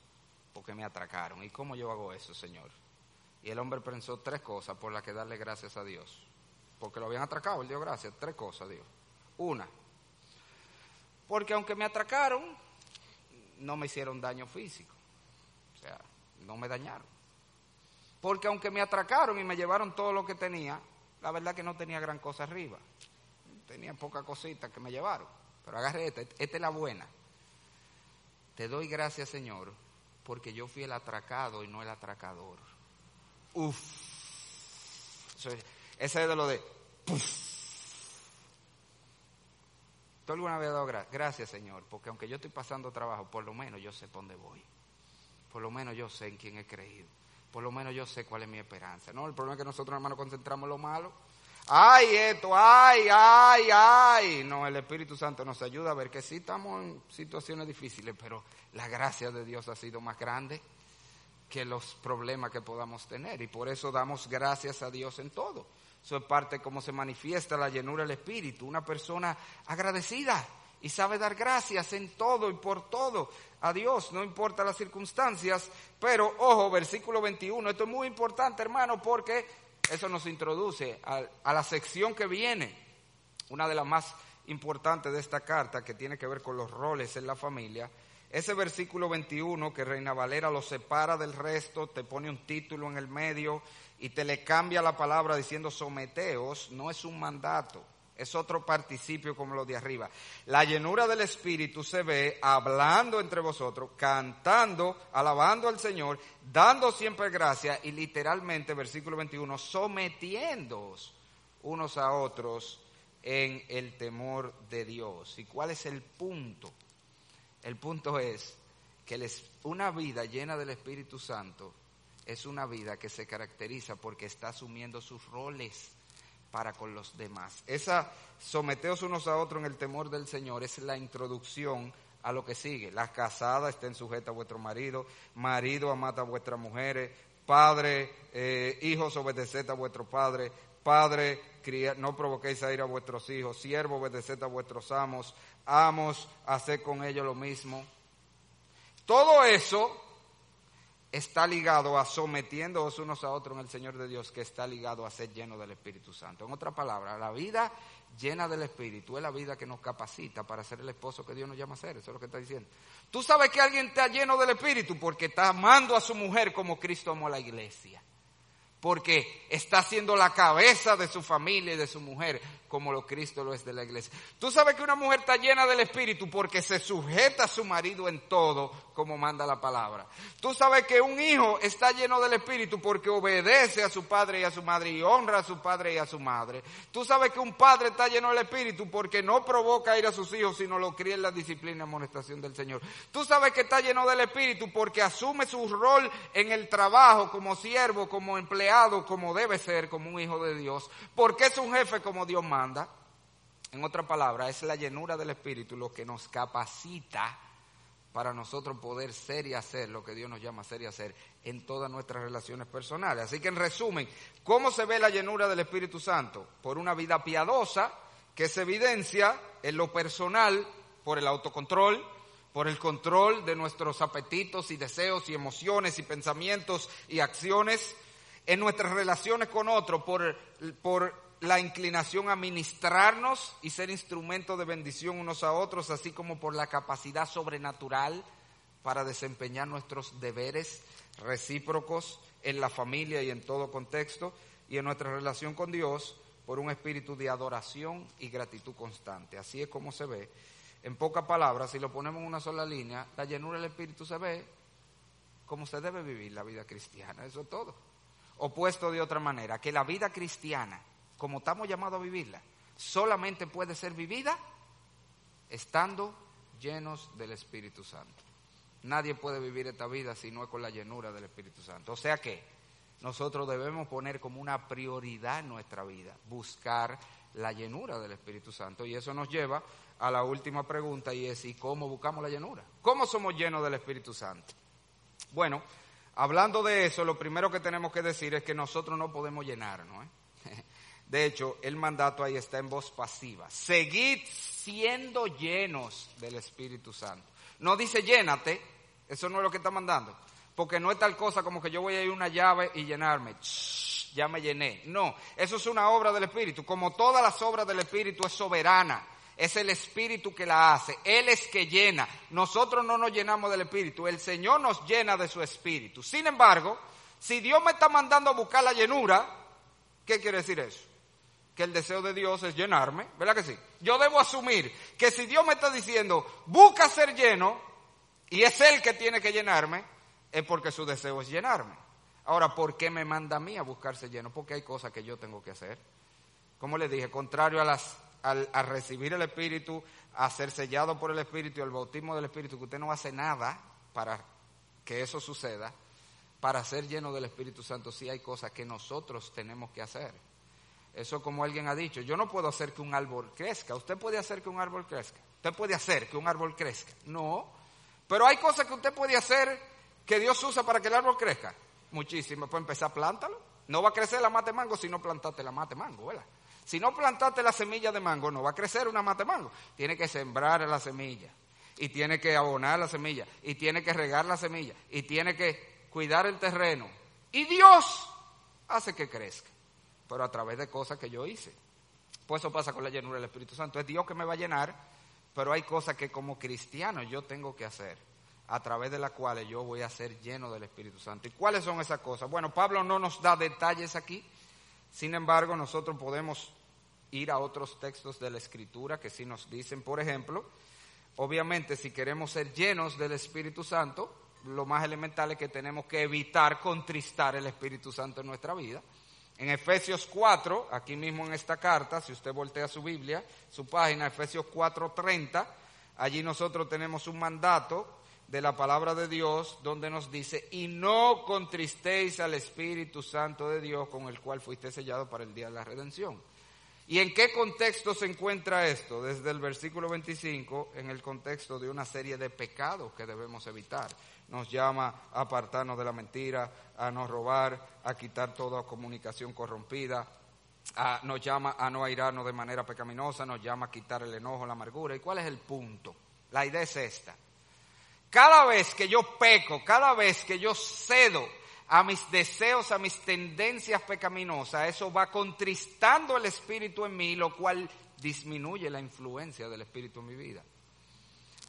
porque me atracaron. ¿Y cómo yo hago eso, Señor? Y el hombre pensó tres cosas por las que darle gracias a Dios. Porque lo habían atracado, él dio gracias. Tres cosas, Dios. Una, porque aunque me atracaron, no me hicieron daño físico. O sea, no me dañaron. Porque aunque me atracaron y me llevaron todo lo que tenía, la verdad que no tenía gran cosa arriba. Tenía poca cosita que me llevaron. Pero agarré esta, esta es la buena. Te doy gracias, Señor, porque yo fui el atracado y no el atracador. Uf. Ese es de lo de. ¿Tú alguna vez has dado gracias? Señor, porque aunque yo estoy pasando trabajo, por lo menos yo sé por dónde voy. Por lo menos yo sé en quién he creído. Por lo menos yo sé cuál es mi esperanza. No, el problema es que nosotros, hermanos, concentramos en lo malo ay esto, ay, ay, ay. No, el Espíritu Santo nos ayuda a ver que sí estamos en situaciones difíciles, pero la gracia de Dios ha sido más grande que los problemas que podamos tener. Y por eso damos gracias a Dios en todo. Eso es parte de cómo se manifiesta la llenura del Espíritu. Una persona agradecida y sabe dar gracias en todo y por todo a Dios, no importa las circunstancias. Pero, ojo, versículo 21, esto es muy importante, hermano, porque eso nos introduce a, la sección que viene, una de las más importantes de esta carta que tiene que ver con los roles en la familia. Ese versículo 21 que Reina Valera lo separa del resto, te pone un título en el medio y te le cambia la palabra diciendo someteos, no es un mandato es otro participio como lo de arriba. La llenura del Espíritu se ve hablando entre vosotros, cantando, alabando al Señor, dando siempre gracia y literalmente, versículo 21, sometiéndoos unos a otros en el temor de Dios. ¿Y cuál es el punto? El punto es que una vida llena del Espíritu Santo es una vida que se caracteriza porque está asumiendo sus roles para con los demás. Esa someteos unos a otros en el temor del Señor es la introducción a lo que sigue. Las casadas estén sujetas a vuestro marido, marido amad a vuestras mujeres, padre, eh, hijos obedeced a vuestro padre, padre, no provoquéis a ir a vuestros hijos, siervo obedeced a vuestros amos, amos, haced con ellos lo mismo. Todo eso está ligado a sometiéndoos unos a otros en el Señor de Dios, que está ligado a ser lleno del Espíritu Santo. En otra palabra, la vida llena del Espíritu es la vida que nos capacita para ser el esposo que Dios nos llama a ser. Eso es lo que está diciendo. Tú sabes que alguien está lleno del Espíritu porque está amando a su mujer como Cristo amó a la iglesia. Porque está siendo la cabeza de su familia y de su mujer como lo Cristo lo es de la iglesia. Tú sabes que una mujer está llena del Espíritu porque se sujeta a su marido en todo como manda la palabra. Tú sabes que un hijo está lleno del Espíritu porque obedece a su padre y a su madre y honra a su padre y a su madre. Tú sabes que un padre está lleno del Espíritu porque no provoca ir a sus hijos sino lo cría en la disciplina y amonestación del Señor. Tú sabes que está lleno del Espíritu porque asume su rol en el trabajo como siervo, como empleado, como debe ser, como un hijo de Dios. Porque es un jefe como Dios manda. En otra palabra, es la llenura del Espíritu lo que nos capacita para nosotros poder ser y hacer lo que Dios nos llama ser y hacer en todas nuestras relaciones personales. Así que en resumen, ¿cómo se ve la llenura del Espíritu Santo? Por una vida piadosa que se evidencia en lo personal por el autocontrol, por el control de nuestros apetitos y deseos y emociones y pensamientos y acciones, en nuestras relaciones con otros, por, por la inclinación a ministrarnos y ser instrumento de bendición unos a otros, así como por la capacidad sobrenatural para desempeñar nuestros deberes recíprocos en la familia y en todo contexto, y en nuestra relación con Dios por un espíritu de adoración y gratitud constante. Así es como se ve. En pocas palabras, si lo ponemos en una sola línea, la llenura del espíritu se ve como se debe vivir la vida cristiana. Eso es todo. Opuesto de otra manera, que la vida cristiana como estamos llamados a vivirla, solamente puede ser vivida estando llenos del Espíritu Santo. Nadie puede vivir esta vida si no es con la llenura del Espíritu Santo. O sea que nosotros debemos poner como una prioridad en nuestra vida, buscar la llenura del Espíritu Santo. Y eso nos lleva a la última pregunta y es, ¿y cómo buscamos la llenura? ¿Cómo somos llenos del Espíritu Santo? Bueno, hablando de eso, lo primero que tenemos que decir es que nosotros no podemos llenarnos. ¿eh? De hecho, el mandato ahí está en voz pasiva. Seguid siendo llenos del Espíritu Santo. No dice llénate, eso no es lo que está mandando. Porque no es tal cosa como que yo voy a ir a una llave y llenarme. ya me llené. No, eso es una obra del Espíritu. Como todas las obras del Espíritu es soberana. Es el Espíritu que la hace. Él es que llena. Nosotros no nos llenamos del Espíritu. El Señor nos llena de su Espíritu. Sin embargo, si Dios me está mandando a buscar la llenura, ¿qué quiere decir eso? Que el deseo de Dios es llenarme, ¿verdad que sí? Yo debo asumir que si Dios me está diciendo, busca ser lleno, y es Él que tiene que llenarme, es porque su deseo es llenarme. Ahora, ¿por qué me manda a mí a buscarse lleno? Porque hay cosas que yo tengo que hacer. Como le dije, contrario a, las, a recibir el Espíritu, a ser sellado por el Espíritu y el bautismo del Espíritu, que usted no hace nada para que eso suceda, para ser lleno del Espíritu Santo, sí hay cosas que nosotros tenemos que hacer. Eso como alguien ha dicho, yo no puedo hacer que un árbol crezca. Usted puede hacer que un árbol crezca. Usted puede hacer que un árbol crezca. No. Pero hay cosas que usted puede hacer que Dios usa para que el árbol crezca. Muchísimas. Puede empezar, plántalo. No va a crecer la mate mango si no plantaste la mate mango, ¿verdad? Si no plantaste la semilla de mango, no va a crecer una mate mango. Tiene que sembrar la semilla. Y tiene que abonar la semilla. Y tiene que regar la semilla. Y tiene que cuidar el terreno. Y Dios hace que crezca pero a través de cosas que yo hice. Pues eso pasa con la llenura del Espíritu Santo. Es Dios que me va a llenar, pero hay cosas que como cristiano yo tengo que hacer, a través de las cuales yo voy a ser lleno del Espíritu Santo. ¿Y cuáles son esas cosas? Bueno, Pablo no nos da detalles aquí, sin embargo nosotros podemos ir a otros textos de la Escritura que sí nos dicen, por ejemplo, obviamente si queremos ser llenos del Espíritu Santo, lo más elemental es que tenemos que evitar contristar el Espíritu Santo en nuestra vida. En Efesios 4, aquí mismo en esta carta, si usted voltea su Biblia, su página, Efesios 4:30, allí nosotros tenemos un mandato de la palabra de Dios donde nos dice, y no contristéis al Espíritu Santo de Dios con el cual fuiste sellado para el día de la redención. ¿Y en qué contexto se encuentra esto? Desde el versículo 25, en el contexto de una serie de pecados que debemos evitar nos llama a apartarnos de la mentira, a no robar, a quitar toda comunicación corrompida, nos llama a no airarnos de manera pecaminosa, nos llama a quitar el enojo, la amargura. ¿Y cuál es el punto? La idea es esta. cada vez que yo peco, cada vez que yo cedo a mis deseos, a mis tendencias pecaminosas, eso va contristando el Espíritu en mí, lo cual disminuye la influencia del Espíritu en mi vida.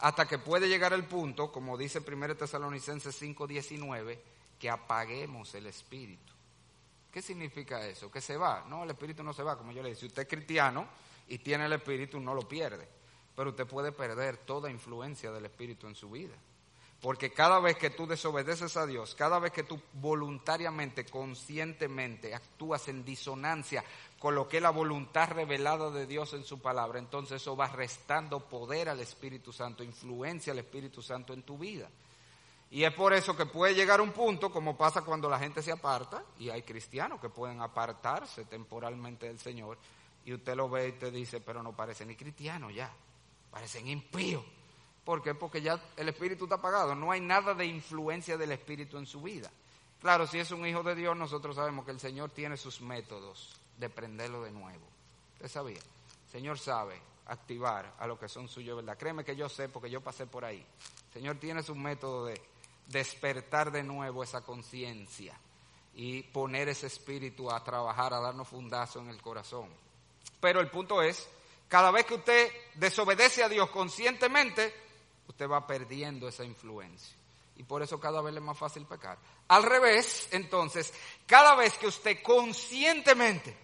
Hasta que puede llegar el punto, como dice 1 Tesalonicenses 5:19, que apaguemos el Espíritu. ¿Qué significa eso? Que se va. No, el Espíritu no se va, como yo le dije. Si usted es cristiano y tiene el Espíritu, no lo pierde. Pero usted puede perder toda influencia del Espíritu en su vida. Porque cada vez que tú desobedeces a Dios, cada vez que tú voluntariamente, conscientemente actúas en disonancia con lo que es la voluntad revelada de Dios en su palabra, entonces eso va restando poder al Espíritu Santo, influencia al Espíritu Santo en tu vida. Y es por eso que puede llegar un punto, como pasa cuando la gente se aparta, y hay cristianos que pueden apartarse temporalmente del Señor, y usted lo ve y te dice, pero no parece ni cristiano ya, parecen impíos. ¿Por qué? Porque ya el espíritu está apagado, no hay nada de influencia del espíritu en su vida. Claro, si es un hijo de Dios, nosotros sabemos que el Señor tiene sus métodos de prenderlo de nuevo. ¿Usted sabía? Señor sabe activar a lo que son suyos, ¿verdad? Créeme que yo sé porque yo pasé por ahí. El Señor tiene su método de despertar de nuevo esa conciencia y poner ese espíritu a trabajar, a darnos fundazo en el corazón. Pero el punto es, cada vez que usted desobedece a Dios conscientemente, usted va perdiendo esa influencia. Y por eso cada vez es más fácil pecar. Al revés, entonces, cada vez que usted conscientemente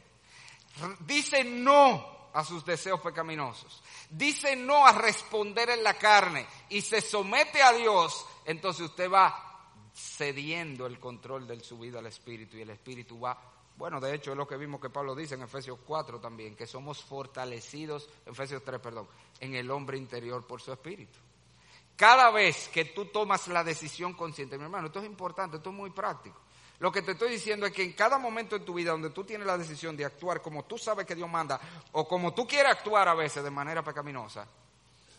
dice no a sus deseos pecaminosos, dice no a responder en la carne y se somete a Dios, entonces usted va cediendo el control de su vida al Espíritu y el Espíritu va, bueno, de hecho es lo que vimos que Pablo dice en Efesios 4 también, que somos fortalecidos, Efesios 3, perdón, en el hombre interior por su Espíritu. Cada vez que tú tomas la decisión consciente, mi hermano, esto es importante, esto es muy práctico. Lo que te estoy diciendo es que en cada momento de tu vida donde tú tienes la decisión de actuar como tú sabes que Dios manda o como tú quieres actuar a veces de manera pecaminosa,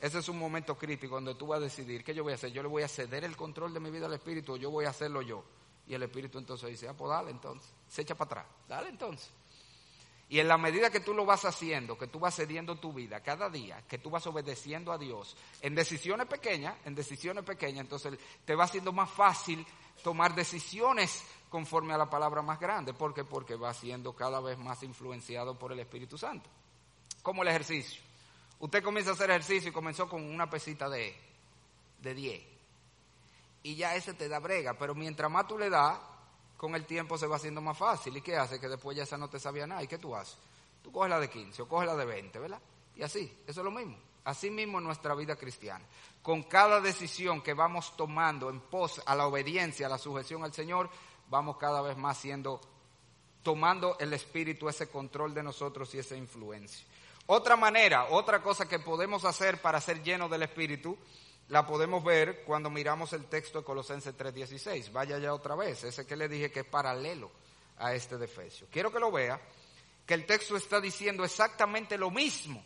ese es un momento crítico donde tú vas a decidir qué yo voy a hacer. Yo le voy a ceder el control de mi vida al Espíritu o yo voy a hacerlo yo. Y el Espíritu entonces dice, ah, pues dale entonces, se echa para atrás, dale entonces. Y en la medida que tú lo vas haciendo, que tú vas cediendo tu vida cada día, que tú vas obedeciendo a Dios, en decisiones pequeñas, en decisiones pequeñas, entonces te va siendo más fácil tomar decisiones conforme a la palabra más grande. ¿Por qué? Porque va siendo cada vez más influenciado por el Espíritu Santo. Como el ejercicio. Usted comienza a hacer ejercicio y comenzó con una pesita de, de 10. Y ya ese te da brega, pero mientras más tú le das, con el tiempo se va haciendo más fácil. ¿Y qué hace? Que después ya esa no te sabía nada. ¿Y qué tú haces? Tú coges la de 15 o coges la de 20, ¿verdad? Y así, eso es lo mismo. Así mismo en nuestra vida cristiana. Con cada decisión que vamos tomando en pos a la obediencia, a la sujeción al Señor, vamos cada vez más siendo, tomando el Espíritu ese control de nosotros y esa influencia. Otra manera, otra cosa que podemos hacer para ser llenos del Espíritu la podemos ver cuando miramos el texto de Colosenses 3:16. Vaya ya otra vez, ese que le dije que es paralelo a este de Efesios. Quiero que lo vea, que el texto está diciendo exactamente lo mismo,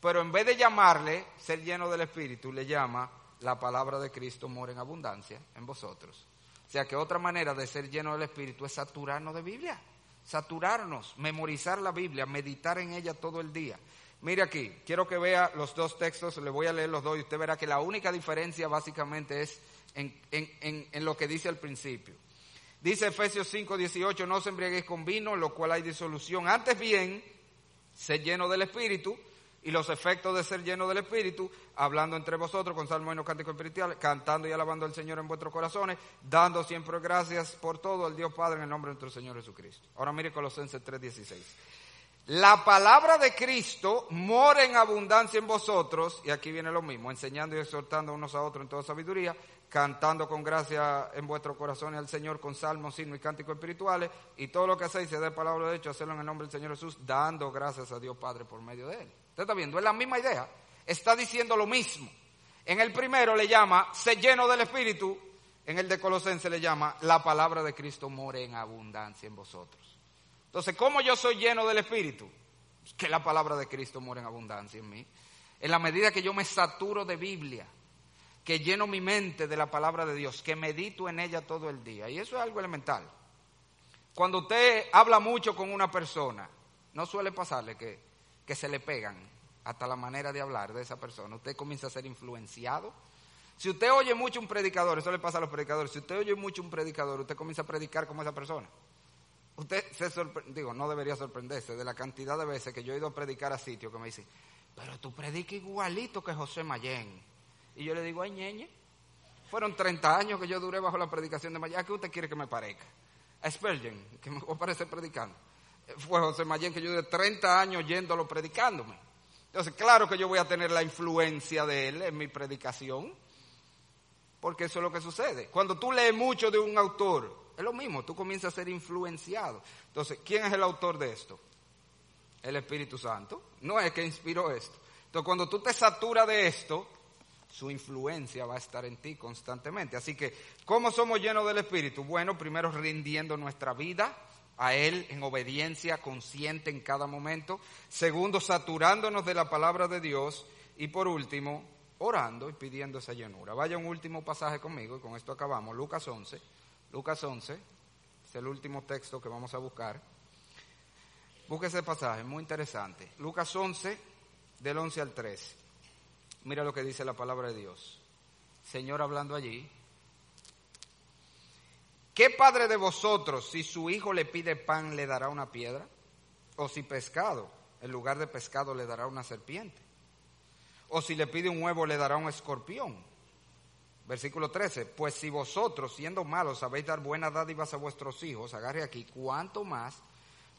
pero en vez de llamarle ser lleno del Espíritu, le llama la palabra de Cristo mora en abundancia en vosotros. O sea que otra manera de ser lleno del Espíritu es saturarnos de Biblia, saturarnos, memorizar la Biblia, meditar en ella todo el día. Mire aquí, quiero que vea los dos textos, le voy a leer los dos y usted verá que la única diferencia básicamente es en, lo que dice al principio. Dice Efesios 5, 18, no os embriaguéis con vino, lo cual hay disolución. Antes bien, ser lleno del Espíritu y los efectos de ser lleno del Espíritu, hablando entre vosotros con salmo y cántico espiritual, cantando y alabando al Señor en vuestros corazones, dando siempre gracias por todo al Dios Padre en el nombre de nuestro Señor Jesucristo. Ahora mire Colosenses 3, 16. La palabra de Cristo mora en abundancia en vosotros, y aquí viene lo mismo, enseñando y exhortando unos a otros en toda sabiduría, cantando con gracia en vuestro corazón al Señor con salmos, signos y cánticos espirituales, y todo lo que hacéis, se dé palabra de hecho, hacerlo en el nombre del Señor Jesús, dando gracias a Dios Padre por medio de él. ¿Usted está viendo? Es la misma idea, está diciendo lo mismo. En el primero le llama, se lleno del Espíritu, en el de Colosense le llama, la palabra de Cristo more en abundancia en vosotros. Entonces, ¿cómo yo soy lleno del Espíritu? Que la palabra de Cristo muere en abundancia en mí. En la medida que yo me saturo de Biblia, que lleno mi mente de la palabra de Dios, que medito en ella todo el día. Y eso es algo elemental. Cuando usted habla mucho con una persona, no suele pasarle que, que se le pegan hasta la manera de hablar de esa persona. Usted comienza a ser influenciado Si usted oye mucho un predicador, eso le pasa a los predicadores, si usted oye mucho un predicador, usted comienza a predicar como esa persona. Usted se sorprende, digo, no debería sorprenderse de la cantidad de veces que yo he ido a predicar a sitios que me dicen, pero tú predicas igualito que José Mayén. Y yo le digo, ay, ñeñe, fueron 30 años que yo duré bajo la predicación de Mayén. ¿A qué usted quiere que me parezca? A Spurgeon, que me va a parecer predicando. Fue José Mayén que yo duré 30 años yéndolo predicándome. Entonces, claro que yo voy a tener la influencia de él en mi predicación, porque eso es lo que sucede. Cuando tú lees mucho de un autor, es lo mismo, tú comienzas a ser influenciado. Entonces, ¿quién es el autor de esto? El Espíritu Santo. No es que inspiró esto. Entonces, cuando tú te saturas de esto, su influencia va a estar en ti constantemente. Así que, ¿cómo somos llenos del Espíritu? Bueno, primero rindiendo nuestra vida a Él en obediencia consciente en cada momento. Segundo, saturándonos de la palabra de Dios. Y por último, orando y pidiendo esa llenura. Vaya un último pasaje conmigo y con esto acabamos. Lucas 11. Lucas 11 es el último texto que vamos a buscar. Busque ese pasaje, muy interesante. Lucas 11, del 11 al 13. Mira lo que dice la palabra de Dios. Señor hablando allí. ¿Qué padre de vosotros, si su hijo le pide pan, le dará una piedra? ¿O si pescado, en lugar de pescado, le dará una serpiente? ¿O si le pide un huevo, le dará un escorpión? Versículo 13, pues si vosotros, siendo malos, sabéis dar buenas dádivas a vuestros hijos, agarre aquí, cuánto más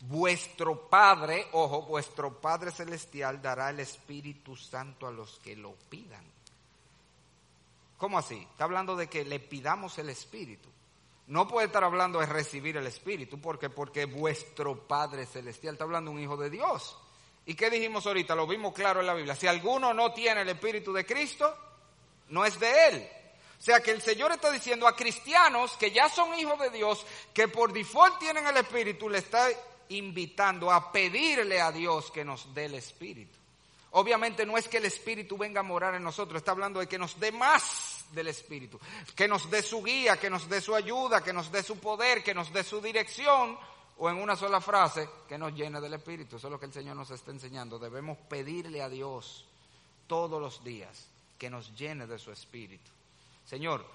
vuestro Padre, ojo, vuestro Padre Celestial dará el Espíritu Santo a los que lo pidan. ¿Cómo así? Está hablando de que le pidamos el Espíritu. No puede estar hablando de recibir el Espíritu, porque porque vuestro Padre Celestial está hablando un hijo de Dios. ¿Y qué dijimos ahorita? Lo vimos claro en la Biblia. Si alguno no tiene el Espíritu de Cristo, no es de él. O sea que el Señor está diciendo a cristianos que ya son hijos de Dios, que por default tienen el Espíritu, le está invitando a pedirle a Dios que nos dé el Espíritu. Obviamente no es que el Espíritu venga a morar en nosotros, está hablando de que nos dé más del Espíritu, que nos dé su guía, que nos dé su ayuda, que nos dé su poder, que nos dé su dirección, o en una sola frase, que nos llene del Espíritu. Eso es lo que el Señor nos está enseñando. Debemos pedirle a Dios todos los días que nos llene de su Espíritu. Señor,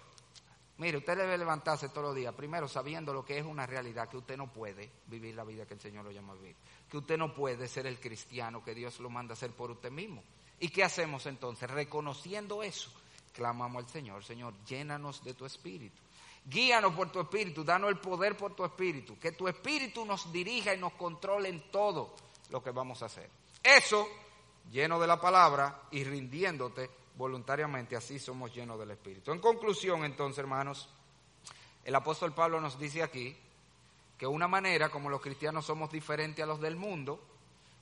mire, usted debe levantarse todos los días, primero sabiendo lo que es una realidad, que usted no puede vivir la vida que el Señor lo llama a vivir, que usted no puede ser el cristiano que Dios lo manda a ser por usted mismo. ¿Y qué hacemos entonces? Reconociendo eso, clamamos al Señor, Señor, llénanos de tu Espíritu. Guíanos por tu Espíritu, danos el poder por tu Espíritu, que tu Espíritu nos dirija y nos controle en todo lo que vamos a hacer. Eso, lleno de la palabra y rindiéndote voluntariamente, así somos llenos del Espíritu. En conclusión, entonces, hermanos, el apóstol Pablo nos dice aquí que una manera como los cristianos somos diferentes a los del mundo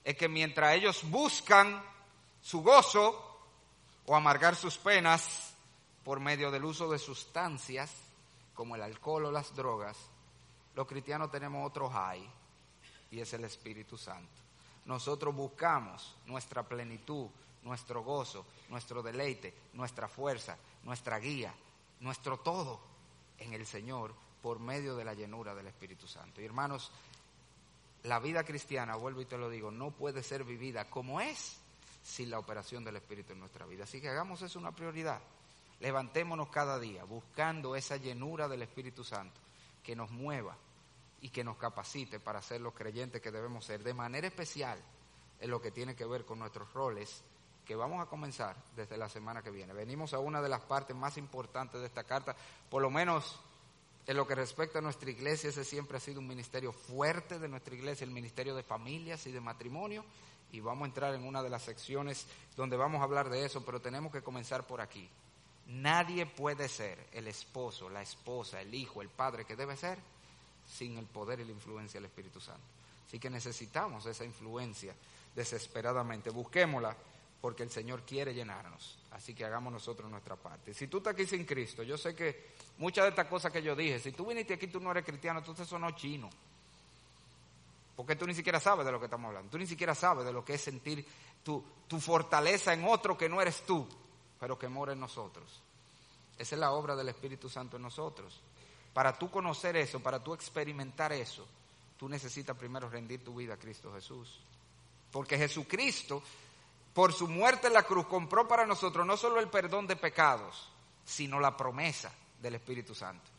es que mientras ellos buscan su gozo o amargar sus penas por medio del uso de sustancias como el alcohol o las drogas, los cristianos tenemos otro high y es el Espíritu Santo. Nosotros buscamos nuestra plenitud, nuestro gozo, nuestro deleite, nuestra fuerza, nuestra guía, nuestro todo en el Señor por medio de la llenura del Espíritu Santo. Y hermanos, la vida cristiana, vuelvo y te lo digo, no puede ser vivida como es sin la operación del Espíritu en nuestra vida. Así que hagamos eso una prioridad. Levantémonos cada día buscando esa llenura del Espíritu Santo que nos mueva y que nos capacite para ser los creyentes que debemos ser, de manera especial en lo que tiene que ver con nuestros roles que vamos a comenzar desde la semana que viene. Venimos a una de las partes más importantes de esta carta, por lo menos en lo que respecta a nuestra iglesia, ese siempre ha sido un ministerio fuerte de nuestra iglesia, el ministerio de familias y de matrimonio, y vamos a entrar en una de las secciones donde vamos a hablar de eso, pero tenemos que comenzar por aquí. Nadie puede ser el esposo, la esposa, el hijo, el padre que debe ser sin el poder y la influencia del Espíritu Santo. Así que necesitamos esa influencia desesperadamente. Busquémosla porque el Señor quiere llenarnos. Así que hagamos nosotros nuestra parte. Si tú estás aquí sin Cristo, yo sé que muchas de estas cosas que yo dije, si tú viniste aquí tú no eres cristiano, tú te sonó chino. Porque tú ni siquiera sabes de lo que estamos hablando. Tú ni siquiera sabes de lo que es sentir tu, tu fortaleza en otro que no eres tú, pero que mora en nosotros. Esa es la obra del Espíritu Santo en nosotros. Para tú conocer eso, para tú experimentar eso, tú necesitas primero rendir tu vida a Cristo Jesús. Porque Jesucristo por su muerte en la cruz compró para nosotros no solo el perdón de pecados, sino la promesa del Espíritu Santo.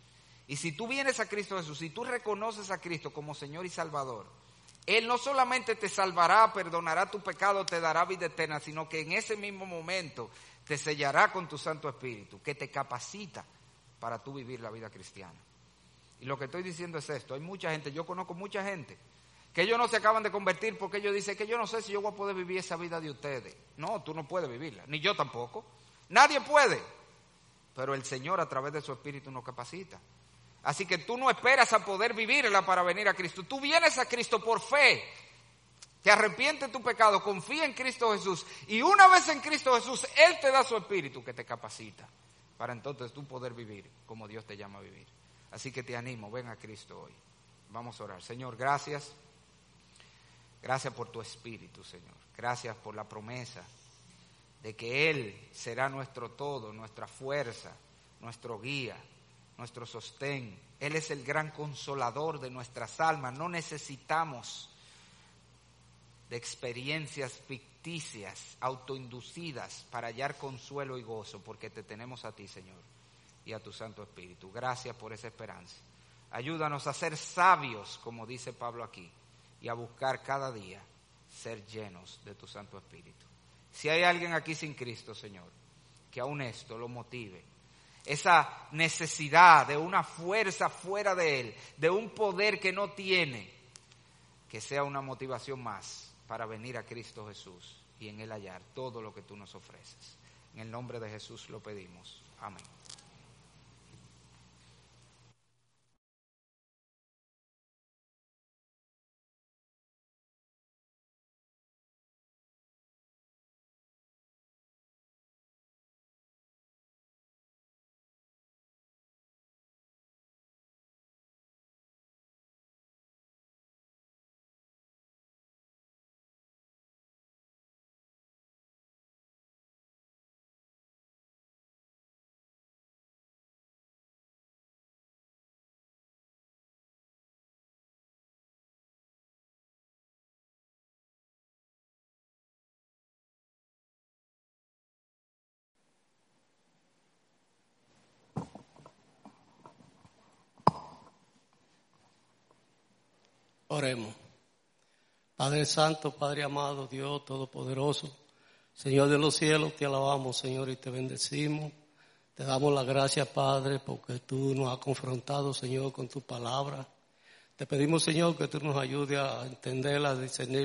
Y si tú vienes a Cristo Jesús, si tú reconoces a Cristo como Señor y Salvador, Él no solamente te salvará, perdonará tu pecado, te dará vida eterna, sino que en ese mismo momento te sellará con tu Santo Espíritu, que te capacita para tú vivir la vida cristiana. Y lo que estoy diciendo es esto, hay mucha gente, yo conozco mucha gente, que ellos no se acaban de convertir porque ellos dicen que yo no sé si yo voy a poder vivir esa vida de ustedes. No, tú no puedes vivirla, ni yo tampoco. Nadie puede. Pero el Señor a través de su Espíritu nos capacita. Así que tú no esperas a poder vivirla para venir a Cristo. Tú vienes a Cristo por fe. Te arrepiente tu pecado, confía en Cristo Jesús. Y una vez en Cristo Jesús, Él te da su Espíritu que te capacita para entonces tú poder vivir como Dios te llama a vivir. Así que te animo, ven a Cristo hoy. Vamos a orar. Señor, gracias. Gracias por tu Espíritu, Señor. Gracias por la promesa de que Él será nuestro todo, nuestra fuerza, nuestro guía nuestro sostén. Él es el gran consolador de nuestras almas. No necesitamos de experiencias ficticias, autoinducidas, para hallar consuelo y gozo, porque te tenemos a ti, Señor, y a tu Santo Espíritu. Gracias por esa esperanza. Ayúdanos a ser sabios, como dice Pablo aquí, y a buscar cada día ser llenos de tu Santo Espíritu. Si hay alguien aquí sin Cristo, Señor, que aún esto lo motive esa necesidad de una fuerza fuera de él, de un poder que no tiene, que sea una motivación más para venir a Cristo Jesús y en él hallar todo lo que tú nos ofreces. En el nombre de Jesús lo pedimos. Amén. Oremos. Padre Santo, Padre amado, Dios Todopoderoso, Señor de los cielos, te alabamos, Señor, y te bendecimos. Te damos las gracias, Padre, porque tú nos has confrontado, Señor, con tu palabra. Te pedimos, Señor, que tú nos ayudes a entenderla, a discernir